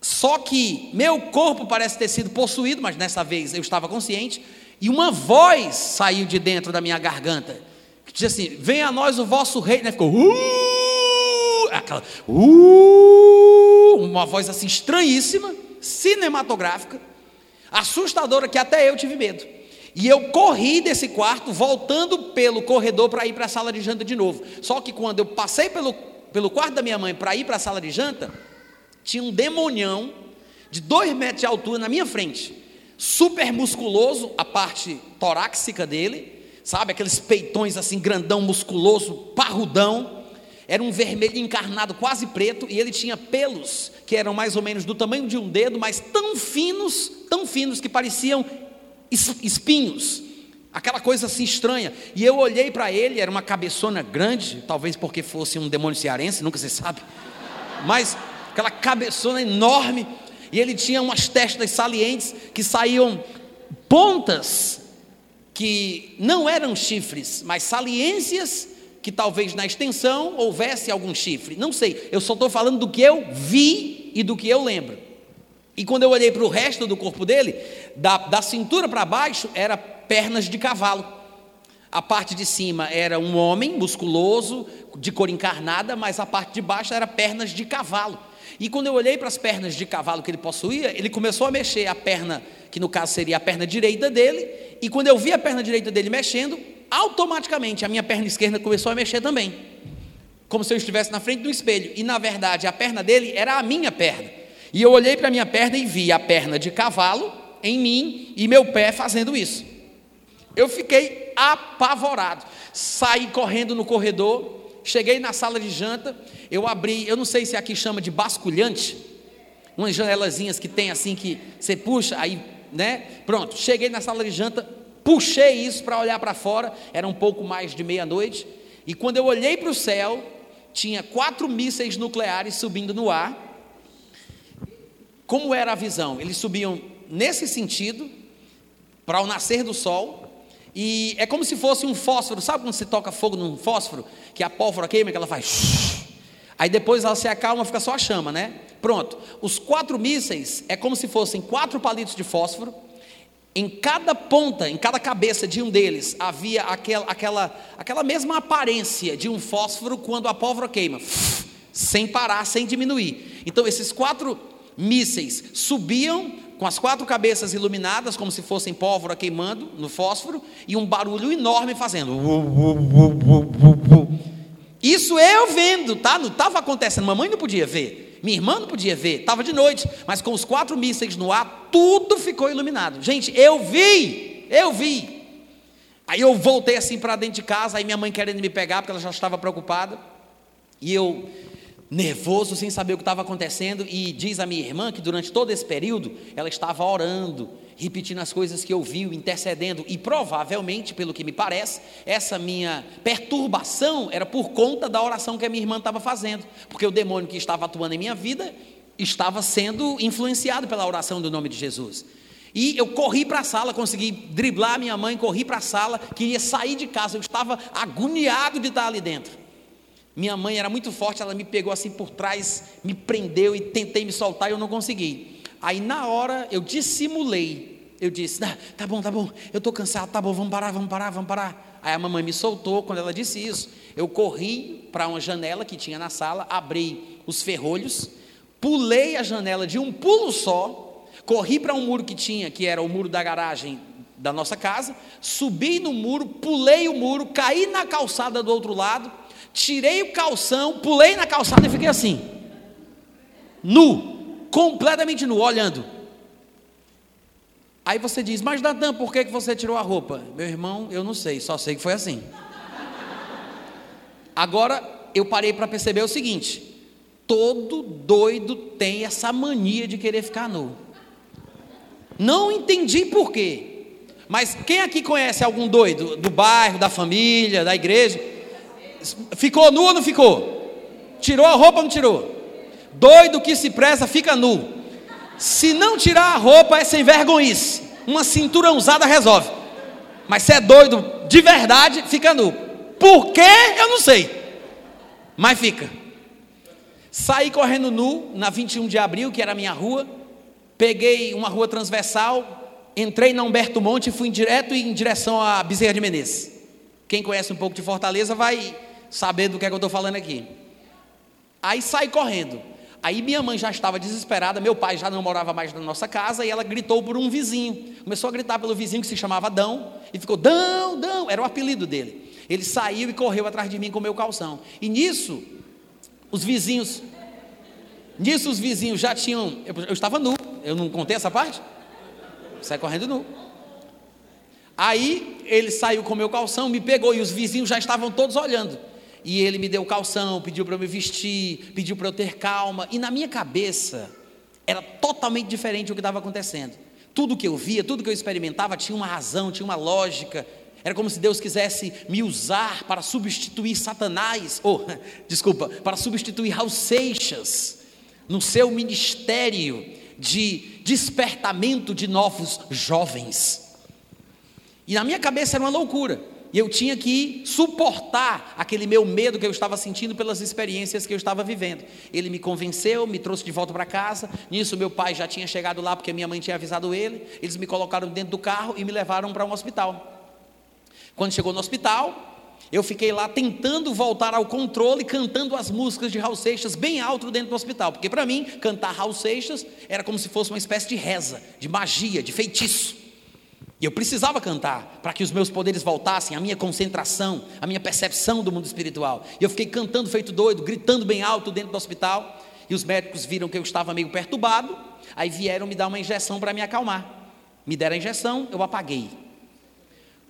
só que meu corpo parece ter sido possuído, mas nessa vez eu estava consciente, e uma voz saiu de dentro da minha garganta, que dizia assim: Venha a nós o vosso reino. Aí ficou, uh, aquela, uh, uma voz assim estranhíssima, cinematográfica, assustadora, que até eu tive medo. E eu corri desse quarto, voltando pelo corredor para ir para a sala de janta de novo. Só que quando eu passei pelo, pelo quarto da minha mãe para ir para a sala de janta, tinha um demonião de dois metros de altura na minha frente, super musculoso, a parte torácica dele, sabe, aqueles peitões assim, grandão, musculoso, parrudão. Era um vermelho encarnado, quase preto, e ele tinha pelos que eram mais ou menos do tamanho de um dedo, mas tão finos, tão finos que pareciam espinhos. Aquela coisa assim estranha. E eu olhei para ele, era uma cabeçona grande, talvez porque fosse um demônio cearense, nunca se sabe. Mas aquela cabeçona enorme, e ele tinha umas testas salientes que saíam pontas que não eram chifres, mas saliências que talvez na extensão houvesse algum chifre, não sei, eu só estou falando do que eu vi e do que eu lembro. E quando eu olhei para o resto do corpo dele, da, da cintura para baixo era pernas de cavalo. A parte de cima era um homem musculoso, de cor encarnada, mas a parte de baixo era pernas de cavalo. E quando eu olhei para as pernas de cavalo que ele possuía, ele começou a mexer a perna, que no caso seria a perna direita dele, e quando eu vi a perna direita dele mexendo, automaticamente a minha perna esquerda começou a mexer também, como se eu estivesse na frente do espelho, e na verdade a perna dele era a minha perna. E eu olhei para minha perna e vi a perna de cavalo em mim e meu pé fazendo isso. Eu fiquei apavorado. Saí correndo no corredor, cheguei na sala de janta, eu abri, eu não sei se aqui chama de basculhante, umas janelazinhas que tem assim que você puxa, aí, né? Pronto, cheguei na sala de janta, puxei isso para olhar para fora, era um pouco mais de meia-noite, e quando eu olhei para o céu, tinha quatro mísseis nucleares subindo no ar. Como era a visão? Eles subiam nesse sentido, para o nascer do sol, e é como se fosse um fósforo, sabe quando você toca fogo num fósforo, que a pólvora queima, que ela faz. Aí depois ela se acalma, fica só a chama, né? Pronto. Os quatro mísseis é como se fossem quatro palitos de fósforo em cada ponta, em cada cabeça de um deles, havia aquela, aquela, aquela mesma aparência de um fósforo quando a pólvora queima, sem parar, sem diminuir. Então, esses quatro mísseis subiam com as quatro cabeças iluminadas, como se fossem pólvora queimando no fósforo, e um barulho enorme fazendo. Isso eu vendo, tá? Não estava acontecendo, mamãe não podia ver. Minha irmã não podia ver, estava de noite, mas com os quatro mísseis no ar, tudo ficou iluminado. Gente, eu vi, eu vi. Aí eu voltei assim para dentro de casa, aí minha mãe querendo me pegar, porque ela já estava preocupada. E eu, nervoso, sem saber o que estava acontecendo, e diz a minha irmã que durante todo esse período ela estava orando, repetindo as coisas que ouviu, intercedendo, e provavelmente, pelo que me parece, essa minha perturbação era por conta da oração que a minha irmã estava fazendo, porque o demônio que estava atuando em minha vida estava sendo influenciado pela oração do nome de Jesus. E eu corri para a sala, consegui driblar minha mãe, corri para a sala, queria sair de casa, eu estava agoniado de estar ali dentro. Minha mãe era muito forte, ela me pegou assim por trás, me prendeu e tentei me soltar e eu não consegui. Aí na hora eu dissimulei eu disse: ah, tá bom, tá bom, eu estou cansado, tá bom, vamos parar, vamos parar, vamos parar. Aí a mamãe me soltou quando ela disse isso. Eu corri para uma janela que tinha na sala, abri os ferrolhos, pulei a janela de um pulo só, corri para um muro que tinha, que era o muro da garagem da nossa casa, subi no muro, pulei o muro, caí na calçada do outro lado, tirei o calção, pulei na calçada e fiquei assim, nu, completamente nu, olhando. Aí você diz, mas Natan, por que, que você tirou a roupa? Meu irmão, eu não sei, só sei que foi assim. Agora, eu parei para perceber o seguinte: todo doido tem essa mania de querer ficar nu. Não entendi por quê. Mas quem aqui conhece algum doido do bairro, da família, da igreja? Ficou nu ou não ficou? Tirou a roupa ou não tirou? Doido que se preza fica nu. Se não tirar a roupa é sem vergonhice. Uma cintura usada resolve. Mas se é doido de verdade, fica nu. Por quê? Eu não sei. Mas fica. Saí correndo nu na 21 de abril, que era a minha rua. Peguei uma rua transversal, entrei na Humberto Monte e fui direto em direção a Bezerra de Menezes. Quem conhece um pouco de Fortaleza vai saber do que, é que eu estou falando aqui. Aí saí correndo. Aí minha mãe já estava desesperada, meu pai já não morava mais na nossa casa e ela gritou por um vizinho. Começou a gritar pelo vizinho que se chamava Dão e ficou Dão, Dão, era o apelido dele. Ele saiu e correu atrás de mim com o meu calção. E nisso, os vizinhos, nisso os vizinhos já tinham, eu, eu estava nu, eu não contei essa parte? Sai correndo nu. Aí ele saiu com o meu calção, me pegou e os vizinhos já estavam todos olhando. E ele me deu calção, pediu para eu me vestir, pediu para eu ter calma. E na minha cabeça era totalmente diferente o que estava acontecendo. Tudo que eu via, tudo que eu experimentava tinha uma razão, tinha uma lógica. Era como se Deus quisesse me usar para substituir Satanás, ou, desculpa, para substituir Raul Seixas no seu ministério de despertamento de novos jovens. E na minha cabeça era uma loucura. E eu tinha que suportar aquele meu medo que eu estava sentindo pelas experiências que eu estava vivendo. Ele me convenceu, me trouxe de volta para casa. Nisso, meu pai já tinha chegado lá porque minha mãe tinha avisado ele. Eles me colocaram dentro do carro e me levaram para um hospital. Quando chegou no hospital, eu fiquei lá tentando voltar ao controle, cantando as músicas de Raul Seixas bem alto dentro do hospital. Porque para mim, cantar Raul Seixas era como se fosse uma espécie de reza, de magia, de feitiço. E eu precisava cantar para que os meus poderes voltassem, a minha concentração, a minha percepção do mundo espiritual. E eu fiquei cantando feito doido, gritando bem alto dentro do hospital. E os médicos viram que eu estava meio perturbado, aí vieram me dar uma injeção para me acalmar. Me deram a injeção, eu apaguei.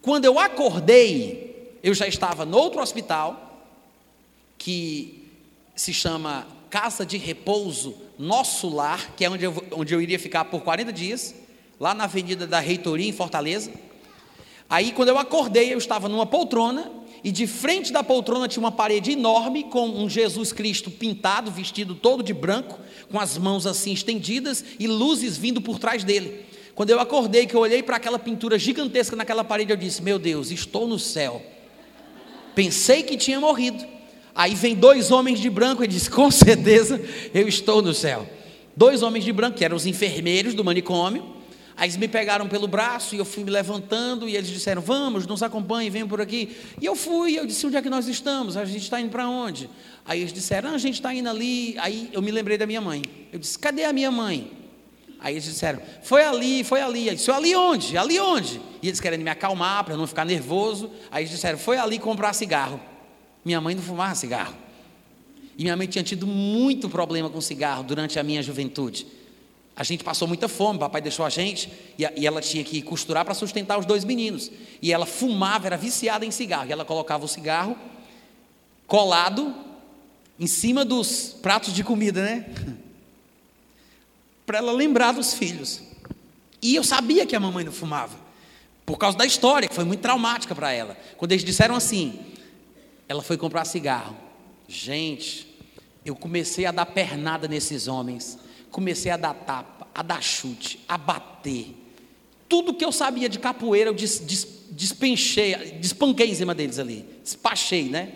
Quando eu acordei, eu já estava no outro hospital, que se chama Casa de Repouso Nosso Lar, que é onde eu, onde eu iria ficar por 40 dias lá na Avenida da Reitoria, em Fortaleza. Aí, quando eu acordei, eu estava numa poltrona, e de frente da poltrona tinha uma parede enorme, com um Jesus Cristo pintado, vestido todo de branco, com as mãos assim estendidas e luzes vindo por trás dele. Quando eu acordei, que eu olhei para aquela pintura gigantesca naquela parede, eu disse: Meu Deus, estou no céu. Pensei que tinha morrido. Aí vem dois homens de branco e diz: Com certeza eu estou no céu. Dois homens de branco, que eram os enfermeiros do manicômio, Aí eles me pegaram pelo braço e eu fui me levantando e eles disseram: Vamos, nos acompanhe, venham por aqui. E eu fui, eu disse: Onde é que nós estamos? A gente está indo para onde? Aí eles disseram: ah, A gente está indo ali. Aí eu me lembrei da minha mãe. Eu disse: Cadê a minha mãe? Aí eles disseram: Foi ali, foi ali. Eu disse: Ali onde? Ali onde? E eles querendo me acalmar para não ficar nervoso. Aí eles disseram: Foi ali comprar cigarro. Minha mãe não fumava cigarro. E minha mãe tinha tido muito problema com cigarro durante a minha juventude. A gente passou muita fome, papai deixou a gente e, e ela tinha que costurar para sustentar os dois meninos. E ela fumava, era viciada em cigarro. E ela colocava o cigarro colado em cima dos pratos de comida, né? para ela lembrar dos filhos. E eu sabia que a mamãe não fumava, por causa da história, que foi muito traumática para ela. Quando eles disseram assim, ela foi comprar cigarro. Gente, eu comecei a dar pernada nesses homens comecei a dar tapa, a dar chute, a bater. Tudo que eu sabia de capoeira, eu des, des, despenchei, despanquei em cima deles ali, despachei, né?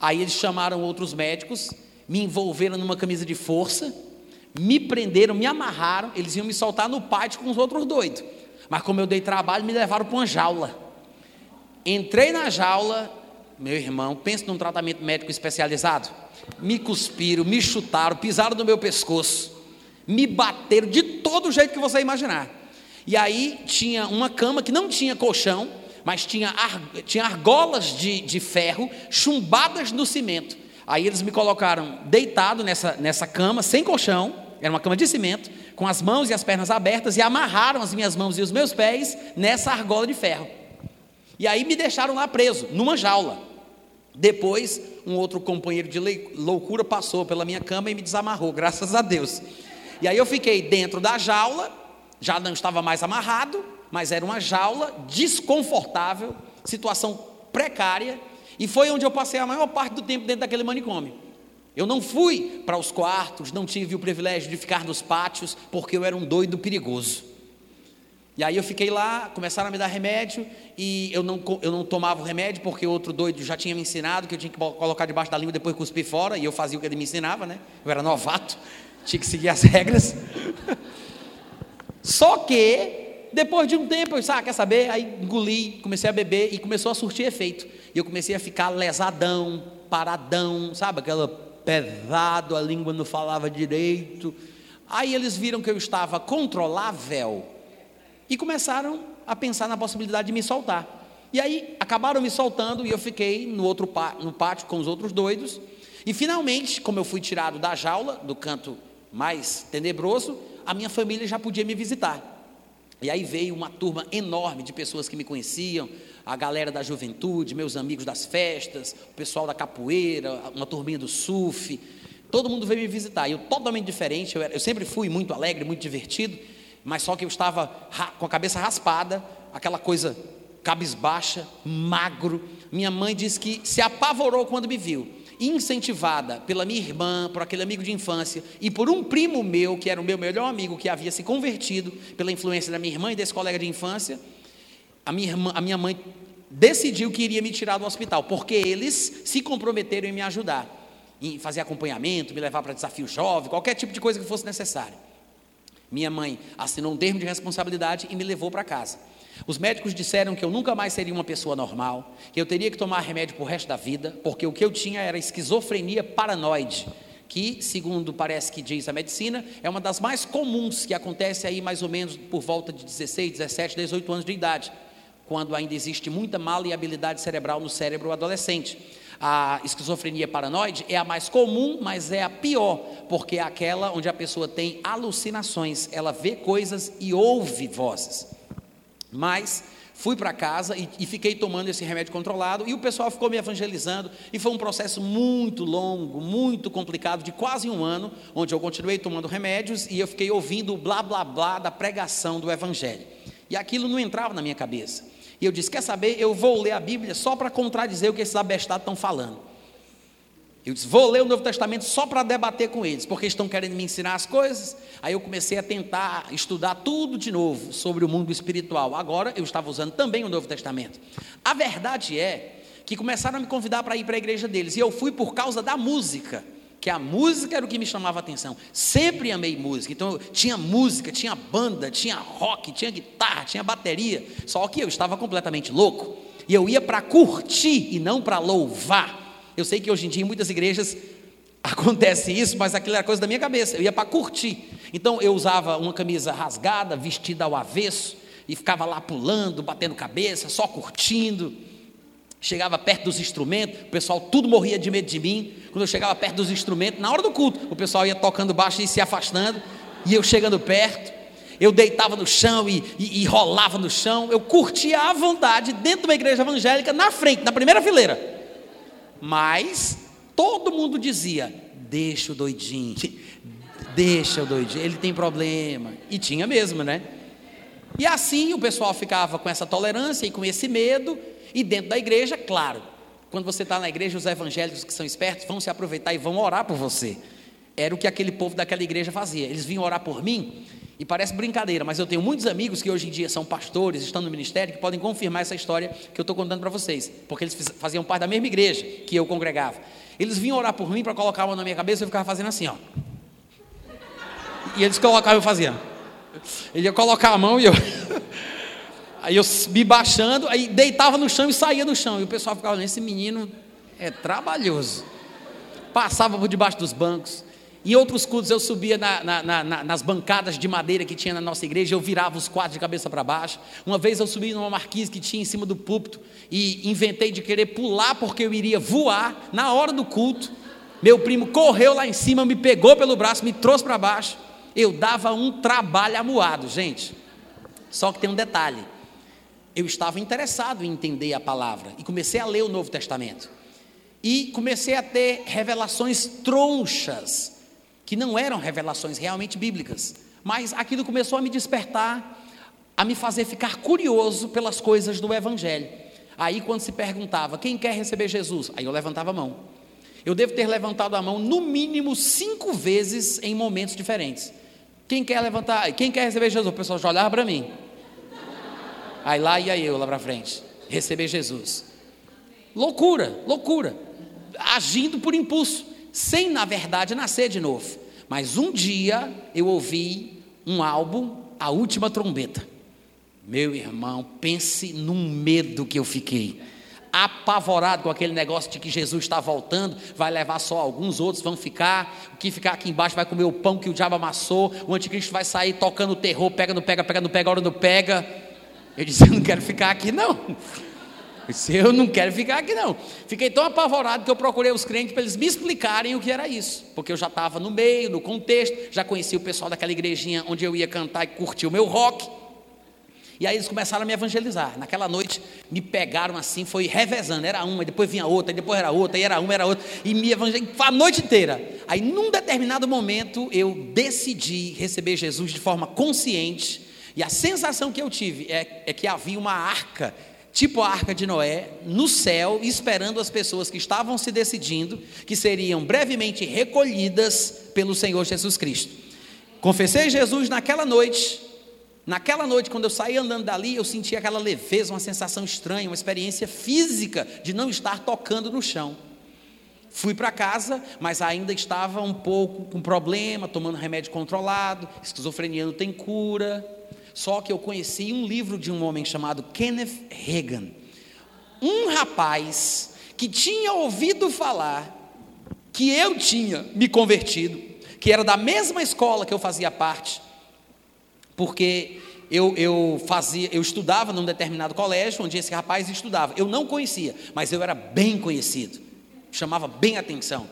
Aí eles chamaram outros médicos, me envolveram numa camisa de força, me prenderam, me amarraram, eles iam me soltar no pátio com os outros doidos. Mas como eu dei trabalho, me levaram para uma jaula. Entrei na jaula, meu irmão, pensa num tratamento médico especializado. Me cuspiram, me chutaram, pisaram no meu pescoço me bateram de todo jeito que você imaginar. E aí tinha uma cama que não tinha colchão, mas tinha, ar, tinha argolas de, de ferro chumbadas no cimento. Aí eles me colocaram deitado nessa, nessa cama, sem colchão, era uma cama de cimento, com as mãos e as pernas abertas e amarraram as minhas mãos e os meus pés nessa argola de ferro. E aí me deixaram lá preso, numa jaula. Depois, um outro companheiro de loucura passou pela minha cama e me desamarrou, graças a Deus. E aí eu fiquei dentro da jaula, já não estava mais amarrado, mas era uma jaula desconfortável, situação precária, e foi onde eu passei a maior parte do tempo dentro daquele manicômio. Eu não fui para os quartos, não tive o privilégio de ficar nos pátios, porque eu era um doido perigoso. E aí eu fiquei lá, começaram a me dar remédio, e eu não, eu não tomava o remédio, porque outro doido já tinha me ensinado que eu tinha que colocar debaixo da língua e depois cuspir fora, e eu fazia o que ele me ensinava, né? Eu era novato, tinha que seguir as regras. Só que, depois de um tempo, eu disse, ah, quer saber? Aí engoli, comecei a beber e começou a surtir efeito. E eu comecei a ficar lesadão, paradão, sabe? Aquela pesado, a língua não falava direito. Aí eles viram que eu estava controlável e começaram a pensar na possibilidade de me soltar. E aí acabaram me soltando e eu fiquei no outro no pátio com os outros doidos. E finalmente, como eu fui tirado da jaula, do canto mais tenebroso, a minha família já podia me visitar. E aí veio uma turma enorme de pessoas que me conheciam, a galera da juventude, meus amigos das festas, o pessoal da capoeira, uma turminha do surf. Todo mundo veio me visitar. Eu totalmente diferente. Eu, era, eu sempre fui muito alegre, muito divertido, mas só que eu estava com a cabeça raspada, aquela coisa cabisbaixa, magro. Minha mãe disse que se apavorou quando me viu incentivada pela minha irmã, por aquele amigo de infância e por um primo meu, que era o meu melhor amigo, que havia se convertido pela influência da minha irmã e desse colega de infância, a minha, irmã, a minha mãe decidiu que iria me tirar do hospital, porque eles se comprometeram em me ajudar, em fazer acompanhamento, me levar para desafio jovem, qualquer tipo de coisa que fosse necessário. Minha mãe assinou um termo de responsabilidade e me levou para casa. Os médicos disseram que eu nunca mais seria uma pessoa normal, que eu teria que tomar remédio para o resto da vida, porque o que eu tinha era esquizofrenia paranoide, que, segundo parece que diz a medicina, é uma das mais comuns que acontece aí mais ou menos por volta de 16, 17, 18 anos de idade quando ainda existe muita maleabilidade cerebral no cérebro adolescente. A esquizofrenia paranoide é a mais comum, mas é a pior, porque é aquela onde a pessoa tem alucinações, ela vê coisas e ouve vozes. Mas fui para casa e, e, fiquei tomando esse remédio controlado e o pessoal ficou me evangelizando e foi um processo muito longo, muito complicado, de quase um ano, onde eu continuei tomando remédios e eu fiquei ouvindo o blá blá blá da pregação do evangelho. E aquilo não entrava na minha cabeça. E eu disse: Quer saber? Eu vou ler a Bíblia só para contradizer o que esses abestados estão falando. Eu disse: Vou ler o Novo Testamento só para debater com eles, porque estão querendo me ensinar as coisas. Aí eu comecei a tentar estudar tudo de novo sobre o mundo espiritual. Agora eu estava usando também o Novo Testamento. A verdade é que começaram a me convidar para ir para a igreja deles, e eu fui por causa da música que a música era o que me chamava a atenção. Sempre amei música. Então tinha música, tinha banda, tinha rock, tinha guitarra, tinha bateria. Só que eu estava completamente louco. E eu ia para curtir e não para louvar. Eu sei que hoje em dia em muitas igrejas acontece isso, mas aquilo era coisa da minha cabeça. Eu ia para curtir. Então eu usava uma camisa rasgada, vestida ao avesso, e ficava lá pulando, batendo cabeça, só curtindo. Chegava perto dos instrumentos, o pessoal tudo morria de medo de mim. Quando eu chegava perto dos instrumentos, na hora do culto, o pessoal ia tocando baixo e se afastando, e eu chegando perto, eu deitava no chão e, e, e rolava no chão, eu curtia à vontade dentro de uma igreja evangélica, na frente, na primeira fileira. Mas todo mundo dizia: deixa o doidinho, deixa o doidinho, ele tem problema. E tinha mesmo, né? E assim o pessoal ficava com essa tolerância e com esse medo, e dentro da igreja, claro, quando você está na igreja, os evangélicos que são espertos vão se aproveitar e vão orar por você. Era o que aquele povo daquela igreja fazia. Eles vinham orar por mim, e parece brincadeira, mas eu tenho muitos amigos que hoje em dia são pastores, estão no ministério, que podem confirmar essa história que eu estou contando para vocês, porque eles faziam parte da mesma igreja que eu congregava. Eles vinham orar por mim para colocar a mão na minha cabeça e eu ficava fazendo assim, ó. E eles colocavam eu fazia. Ele ia colocar a mão e eu. Aí eu me baixando, aí deitava no chão e saía do chão. E o pessoal ficava olhando, esse menino é trabalhoso. Passava por debaixo dos bancos. Em outros cultos eu subia na, na, na, nas bancadas de madeira que tinha na nossa igreja, eu virava os quadros de cabeça para baixo. Uma vez eu subi numa marquise que tinha em cima do púlpito e inventei de querer pular porque eu iria voar na hora do culto. Meu primo correu lá em cima, me pegou pelo braço, me trouxe para baixo. Eu dava um trabalho amuado, gente. Só que tem um detalhe. Eu estava interessado em entender a palavra e comecei a ler o Novo Testamento. E comecei a ter revelações tronchas, que não eram revelações realmente bíblicas, mas aquilo começou a me despertar, a me fazer ficar curioso pelas coisas do Evangelho. Aí, quando se perguntava quem quer receber Jesus, aí eu levantava a mão. Eu devo ter levantado a mão no mínimo cinco vezes em momentos diferentes. Quem quer levantar? Quem quer receber Jesus? O pessoal já olhava para mim. Aí lá ia eu lá para frente, receber Jesus. Loucura, loucura. Agindo por impulso, sem na verdade nascer de novo. Mas um dia eu ouvi um álbum, A Última Trombeta. Meu irmão, pense num medo que eu fiquei. Apavorado com aquele negócio de que Jesus está voltando, vai levar só alguns, outros vão ficar. O que ficar aqui embaixo vai comer o pão que o diabo amassou. O anticristo vai sair tocando terror, pega, não pega, pega, não pega, hora não pega. Eu disse: Eu não quero ficar aqui, não. Eu não quero ficar aqui, não. Fiquei tão apavorado que eu procurei os crentes para eles me explicarem o que era isso. Porque eu já estava no meio, no contexto, já conhecia o pessoal daquela igrejinha onde eu ia cantar e curtir o meu rock. E aí eles começaram a me evangelizar. Naquela noite me pegaram assim, foi revezando. Era uma, depois vinha outra, depois era outra, e era uma, era outra. E me evangelizaram a noite inteira. Aí num determinado momento eu decidi receber Jesus de forma consciente. E a sensação que eu tive é, é que havia uma arca tipo a arca de Noé, no céu, esperando as pessoas que estavam se decidindo, que seriam brevemente recolhidas pelo Senhor Jesus Cristo. Confessei Jesus naquela noite, Naquela noite, quando eu saí andando dali, eu senti aquela leveza, uma sensação estranha, uma experiência física de não estar tocando no chão. Fui para casa, mas ainda estava um pouco com problema, tomando remédio controlado, esquizofrenia não tem cura. Só que eu conheci um livro de um homem chamado Kenneth Reagan. Um rapaz que tinha ouvido falar que eu tinha me convertido, que era da mesma escola que eu fazia parte, porque eu, eu fazia, eu estudava num determinado colégio onde esse rapaz estudava. Eu não conhecia, mas eu era bem conhecido, chamava bem atenção.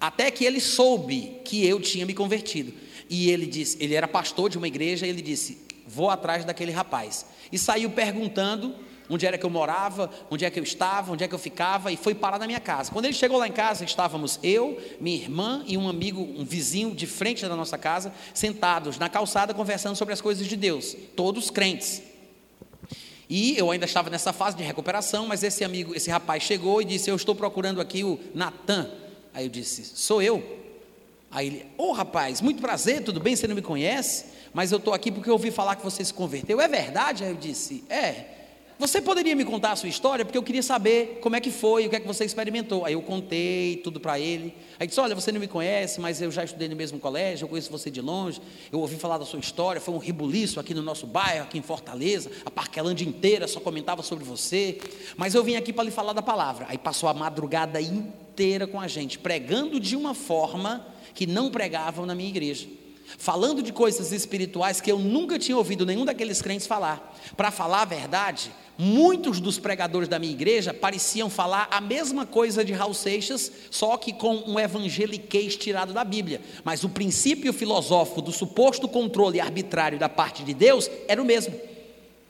Até que ele soube que eu tinha me convertido. E ele disse, ele era pastor de uma igreja, e ele disse: "Vou atrás daquele rapaz". E saiu perguntando onde era que eu morava, onde é que eu estava, onde é que eu ficava, e foi parar na minha casa. Quando ele chegou lá em casa, estávamos eu, minha irmã e um amigo, um vizinho de frente da nossa casa, sentados na calçada conversando sobre as coisas de Deus, todos crentes. E eu ainda estava nessa fase de recuperação, mas esse amigo, esse rapaz chegou e disse: Eu estou procurando aqui o Natan. Aí eu disse: Sou eu. Aí ele: Ô oh, rapaz, muito prazer, tudo bem? Você não me conhece? Mas eu estou aqui porque eu ouvi falar que você se converteu. É verdade? Aí eu disse: É. Você poderia me contar a sua história? Porque eu queria saber como é que foi, o que é que você experimentou. Aí eu contei tudo para ele. Aí disse: Olha, você não me conhece, mas eu já estudei no mesmo colégio, eu conheço você de longe. Eu ouvi falar da sua história. Foi um ribuliço aqui no nosso bairro, aqui em Fortaleza. A Parquelândia inteira só comentava sobre você. Mas eu vim aqui para lhe falar da palavra. Aí passou a madrugada inteira com a gente, pregando de uma forma que não pregavam na minha igreja falando de coisas espirituais que eu nunca tinha ouvido nenhum daqueles crentes falar. Para falar a verdade, muitos dos pregadores da minha igreja pareciam falar a mesma coisa de Raul Seixas, só que com um evangeliquez tirado da Bíblia. Mas o princípio filosófico do suposto controle arbitrário da parte de Deus era o mesmo.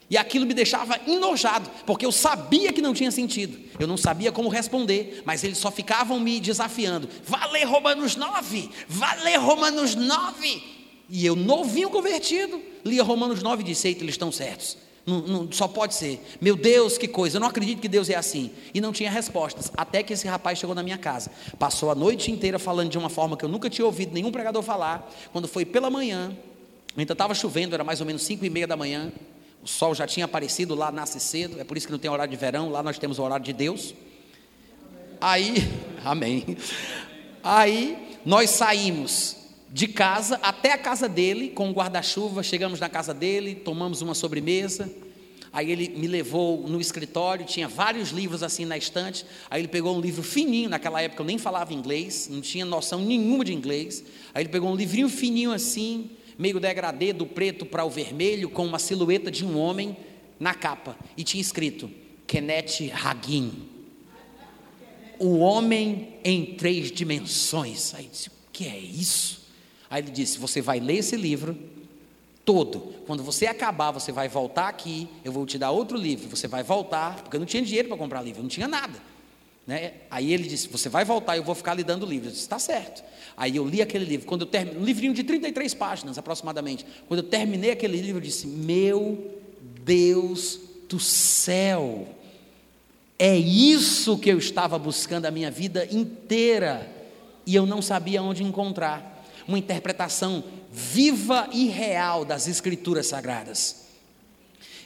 E aquilo me deixava enojado, porque eu sabia que não tinha sentido. Eu não sabia como responder, mas eles só ficavam me desafiando. Vá ler Romanos 9, vá ler Romanos 9. E eu, novinho convertido, lia Romanos 9 e disse: Eita, eles estão certos. Não, não, só pode ser. Meu Deus, que coisa. Eu não acredito que Deus é assim. E não tinha respostas. Até que esse rapaz chegou na minha casa. Passou a noite inteira falando de uma forma que eu nunca tinha ouvido nenhum pregador falar. Quando foi pela manhã, ainda estava chovendo, era mais ou menos cinco e meia da manhã. O sol já tinha aparecido, lá nasce cedo. É por isso que não tem horário de verão. Lá nós temos o horário de Deus. Aí, amém. Aí nós saímos de casa até a casa dele com um guarda-chuva. Chegamos na casa dele, tomamos uma sobremesa. Aí ele me levou no escritório, tinha vários livros assim na estante. Aí ele pegou um livro fininho, naquela época eu nem falava inglês, não tinha noção nenhuma de inglês. Aí ele pegou um livrinho fininho assim, meio degradê, do preto para o vermelho, com uma silhueta de um homem na capa. E tinha escrito: Kenneth Hagin. O homem em três dimensões. Aí disse: O que é isso? Aí ele disse: Você vai ler esse livro todo. Quando você acabar, você vai voltar aqui. Eu vou te dar outro livro. Você vai voltar, porque eu não tinha dinheiro para comprar livro, eu não tinha nada. Né? Aí ele disse: Você vai voltar, eu vou ficar lhe dando livro. Eu disse: Está certo. Aí eu li aquele livro. Quando eu terminei, um livrinho de 33 páginas aproximadamente. Quando eu terminei aquele livro, eu disse: Meu Deus do céu, é isso que eu estava buscando a minha vida inteira e eu não sabia onde encontrar. Uma interpretação viva e real das Escrituras Sagradas.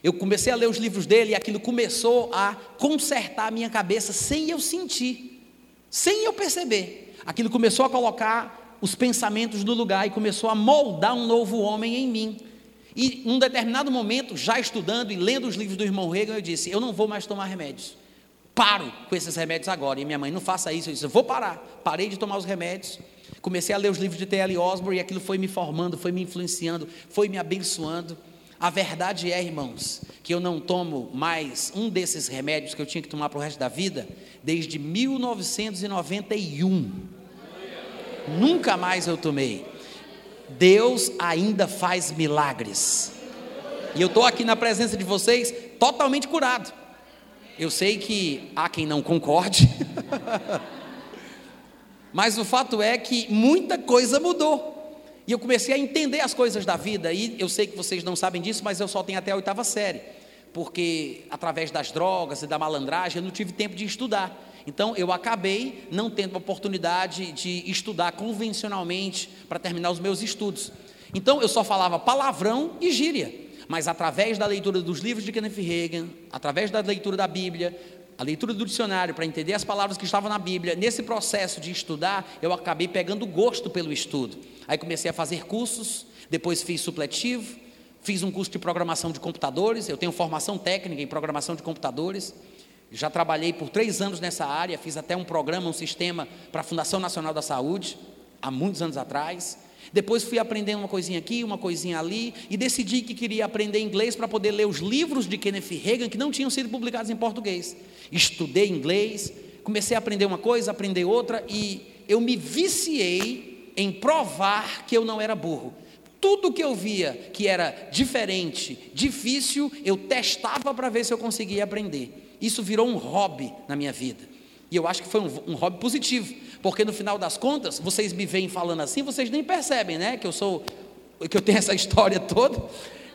Eu comecei a ler os livros dele e aquilo começou a consertar a minha cabeça sem eu sentir, sem eu perceber. Aquilo começou a colocar os pensamentos no lugar e começou a moldar um novo homem em mim. E num determinado momento, já estudando e lendo os livros do irmão Reagan, eu disse: Eu não vou mais tomar remédios. Paro com esses remédios agora. E minha mãe, não faça isso. Eu disse: Eu vou parar. Parei de tomar os remédios. Comecei a ler os livros de T.L. Osborne e aquilo foi me formando, foi me influenciando, foi me abençoando. A verdade é, irmãos, que eu não tomo mais um desses remédios que eu tinha que tomar para o resto da vida desde 1991. Nunca mais eu tomei. Deus ainda faz milagres. E eu estou aqui na presença de vocês totalmente curado. Eu sei que há quem não concorde, mas o fato é que muita coisa mudou. E eu comecei a entender as coisas da vida. E eu sei que vocês não sabem disso, mas eu só tenho até a oitava série. Porque através das drogas e da malandragem eu não tive tempo de estudar. Então eu acabei não tendo oportunidade de estudar convencionalmente para terminar os meus estudos. Então eu só falava palavrão e gíria, mas através da leitura dos livros de Kenneth Reagan, através da leitura da Bíblia, a leitura do dicionário para entender as palavras que estavam na Bíblia, nesse processo de estudar, eu acabei pegando gosto pelo estudo. Aí comecei a fazer cursos, depois fiz supletivo, fiz um curso de programação de computadores, eu tenho formação técnica em programação de computadores. Já trabalhei por três anos nessa área, fiz até um programa, um sistema para a Fundação Nacional da Saúde, há muitos anos atrás. Depois fui aprendendo uma coisinha aqui, uma coisinha ali, e decidi que queria aprender inglês para poder ler os livros de Kenneth Reagan que não tinham sido publicados em português. Estudei inglês, comecei a aprender uma coisa, aprender outra, e eu me viciei em provar que eu não era burro. Tudo que eu via que era diferente, difícil, eu testava para ver se eu conseguia aprender. Isso virou um hobby na minha vida. E eu acho que foi um, um, hobby positivo, porque no final das contas, vocês me veem falando assim, vocês nem percebem, né? Que eu sou, que eu tenho essa história toda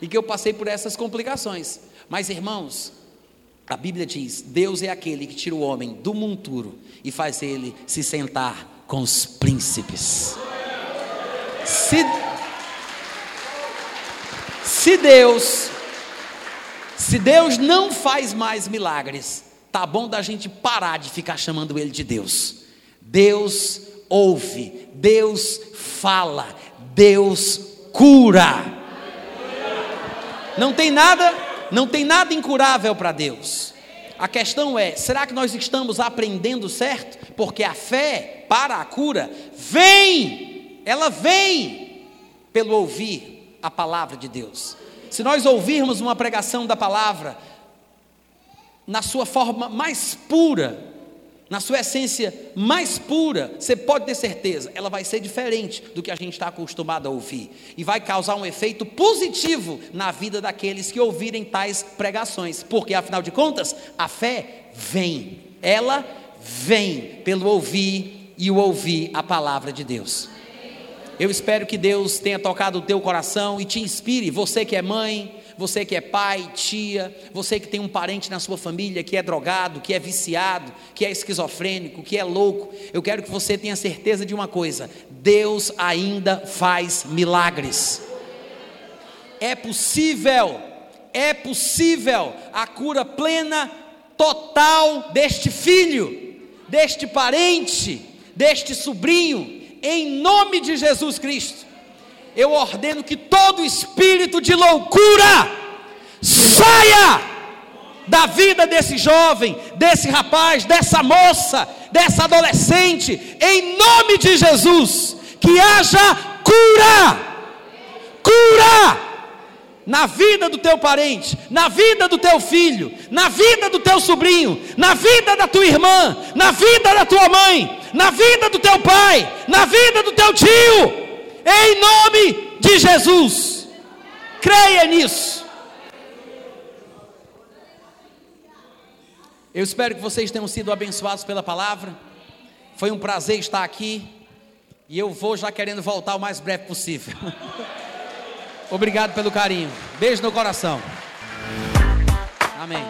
e que eu passei por essas complicações. Mas irmãos, a Bíblia diz: Deus é aquele que tira o homem do monturo e faz ele se sentar com os príncipes. Se, se Deus se Deus não faz mais milagres, tá bom da gente parar de ficar chamando ele de Deus. Deus ouve, Deus fala, Deus cura. Não tem nada, não tem nada incurável para Deus. A questão é: será que nós estamos aprendendo certo? Porque a fé para a cura vem, ela vem pelo ouvir a palavra de Deus. Se nós ouvirmos uma pregação da palavra na sua forma mais pura, na sua essência mais pura, você pode ter certeza, ela vai ser diferente do que a gente está acostumado a ouvir. E vai causar um efeito positivo na vida daqueles que ouvirem tais pregações, porque afinal de contas, a fé vem, ela vem pelo ouvir e o ouvir a palavra de Deus. Eu espero que Deus tenha tocado o teu coração e te inspire, você que é mãe, você que é pai, tia, você que tem um parente na sua família que é drogado, que é viciado, que é esquizofrênico, que é louco. Eu quero que você tenha certeza de uma coisa: Deus ainda faz milagres. É possível, é possível a cura plena, total deste filho, deste parente, deste sobrinho, em nome de Jesus Cristo, eu ordeno que todo espírito de loucura saia da vida desse jovem, desse rapaz, dessa moça, dessa adolescente, em nome de Jesus, que haja cura, cura na vida do teu parente, na vida do teu filho, na vida do teu sobrinho, na vida da tua irmã, na vida da tua mãe, na vida do teu pai, na vida do teu tio. Em nome de Jesus. Creia nisso. Eu espero que vocês tenham sido abençoados pela palavra. Foi um prazer estar aqui. E eu vou já querendo voltar o mais breve possível. Obrigado pelo carinho. Beijo no coração. Amém.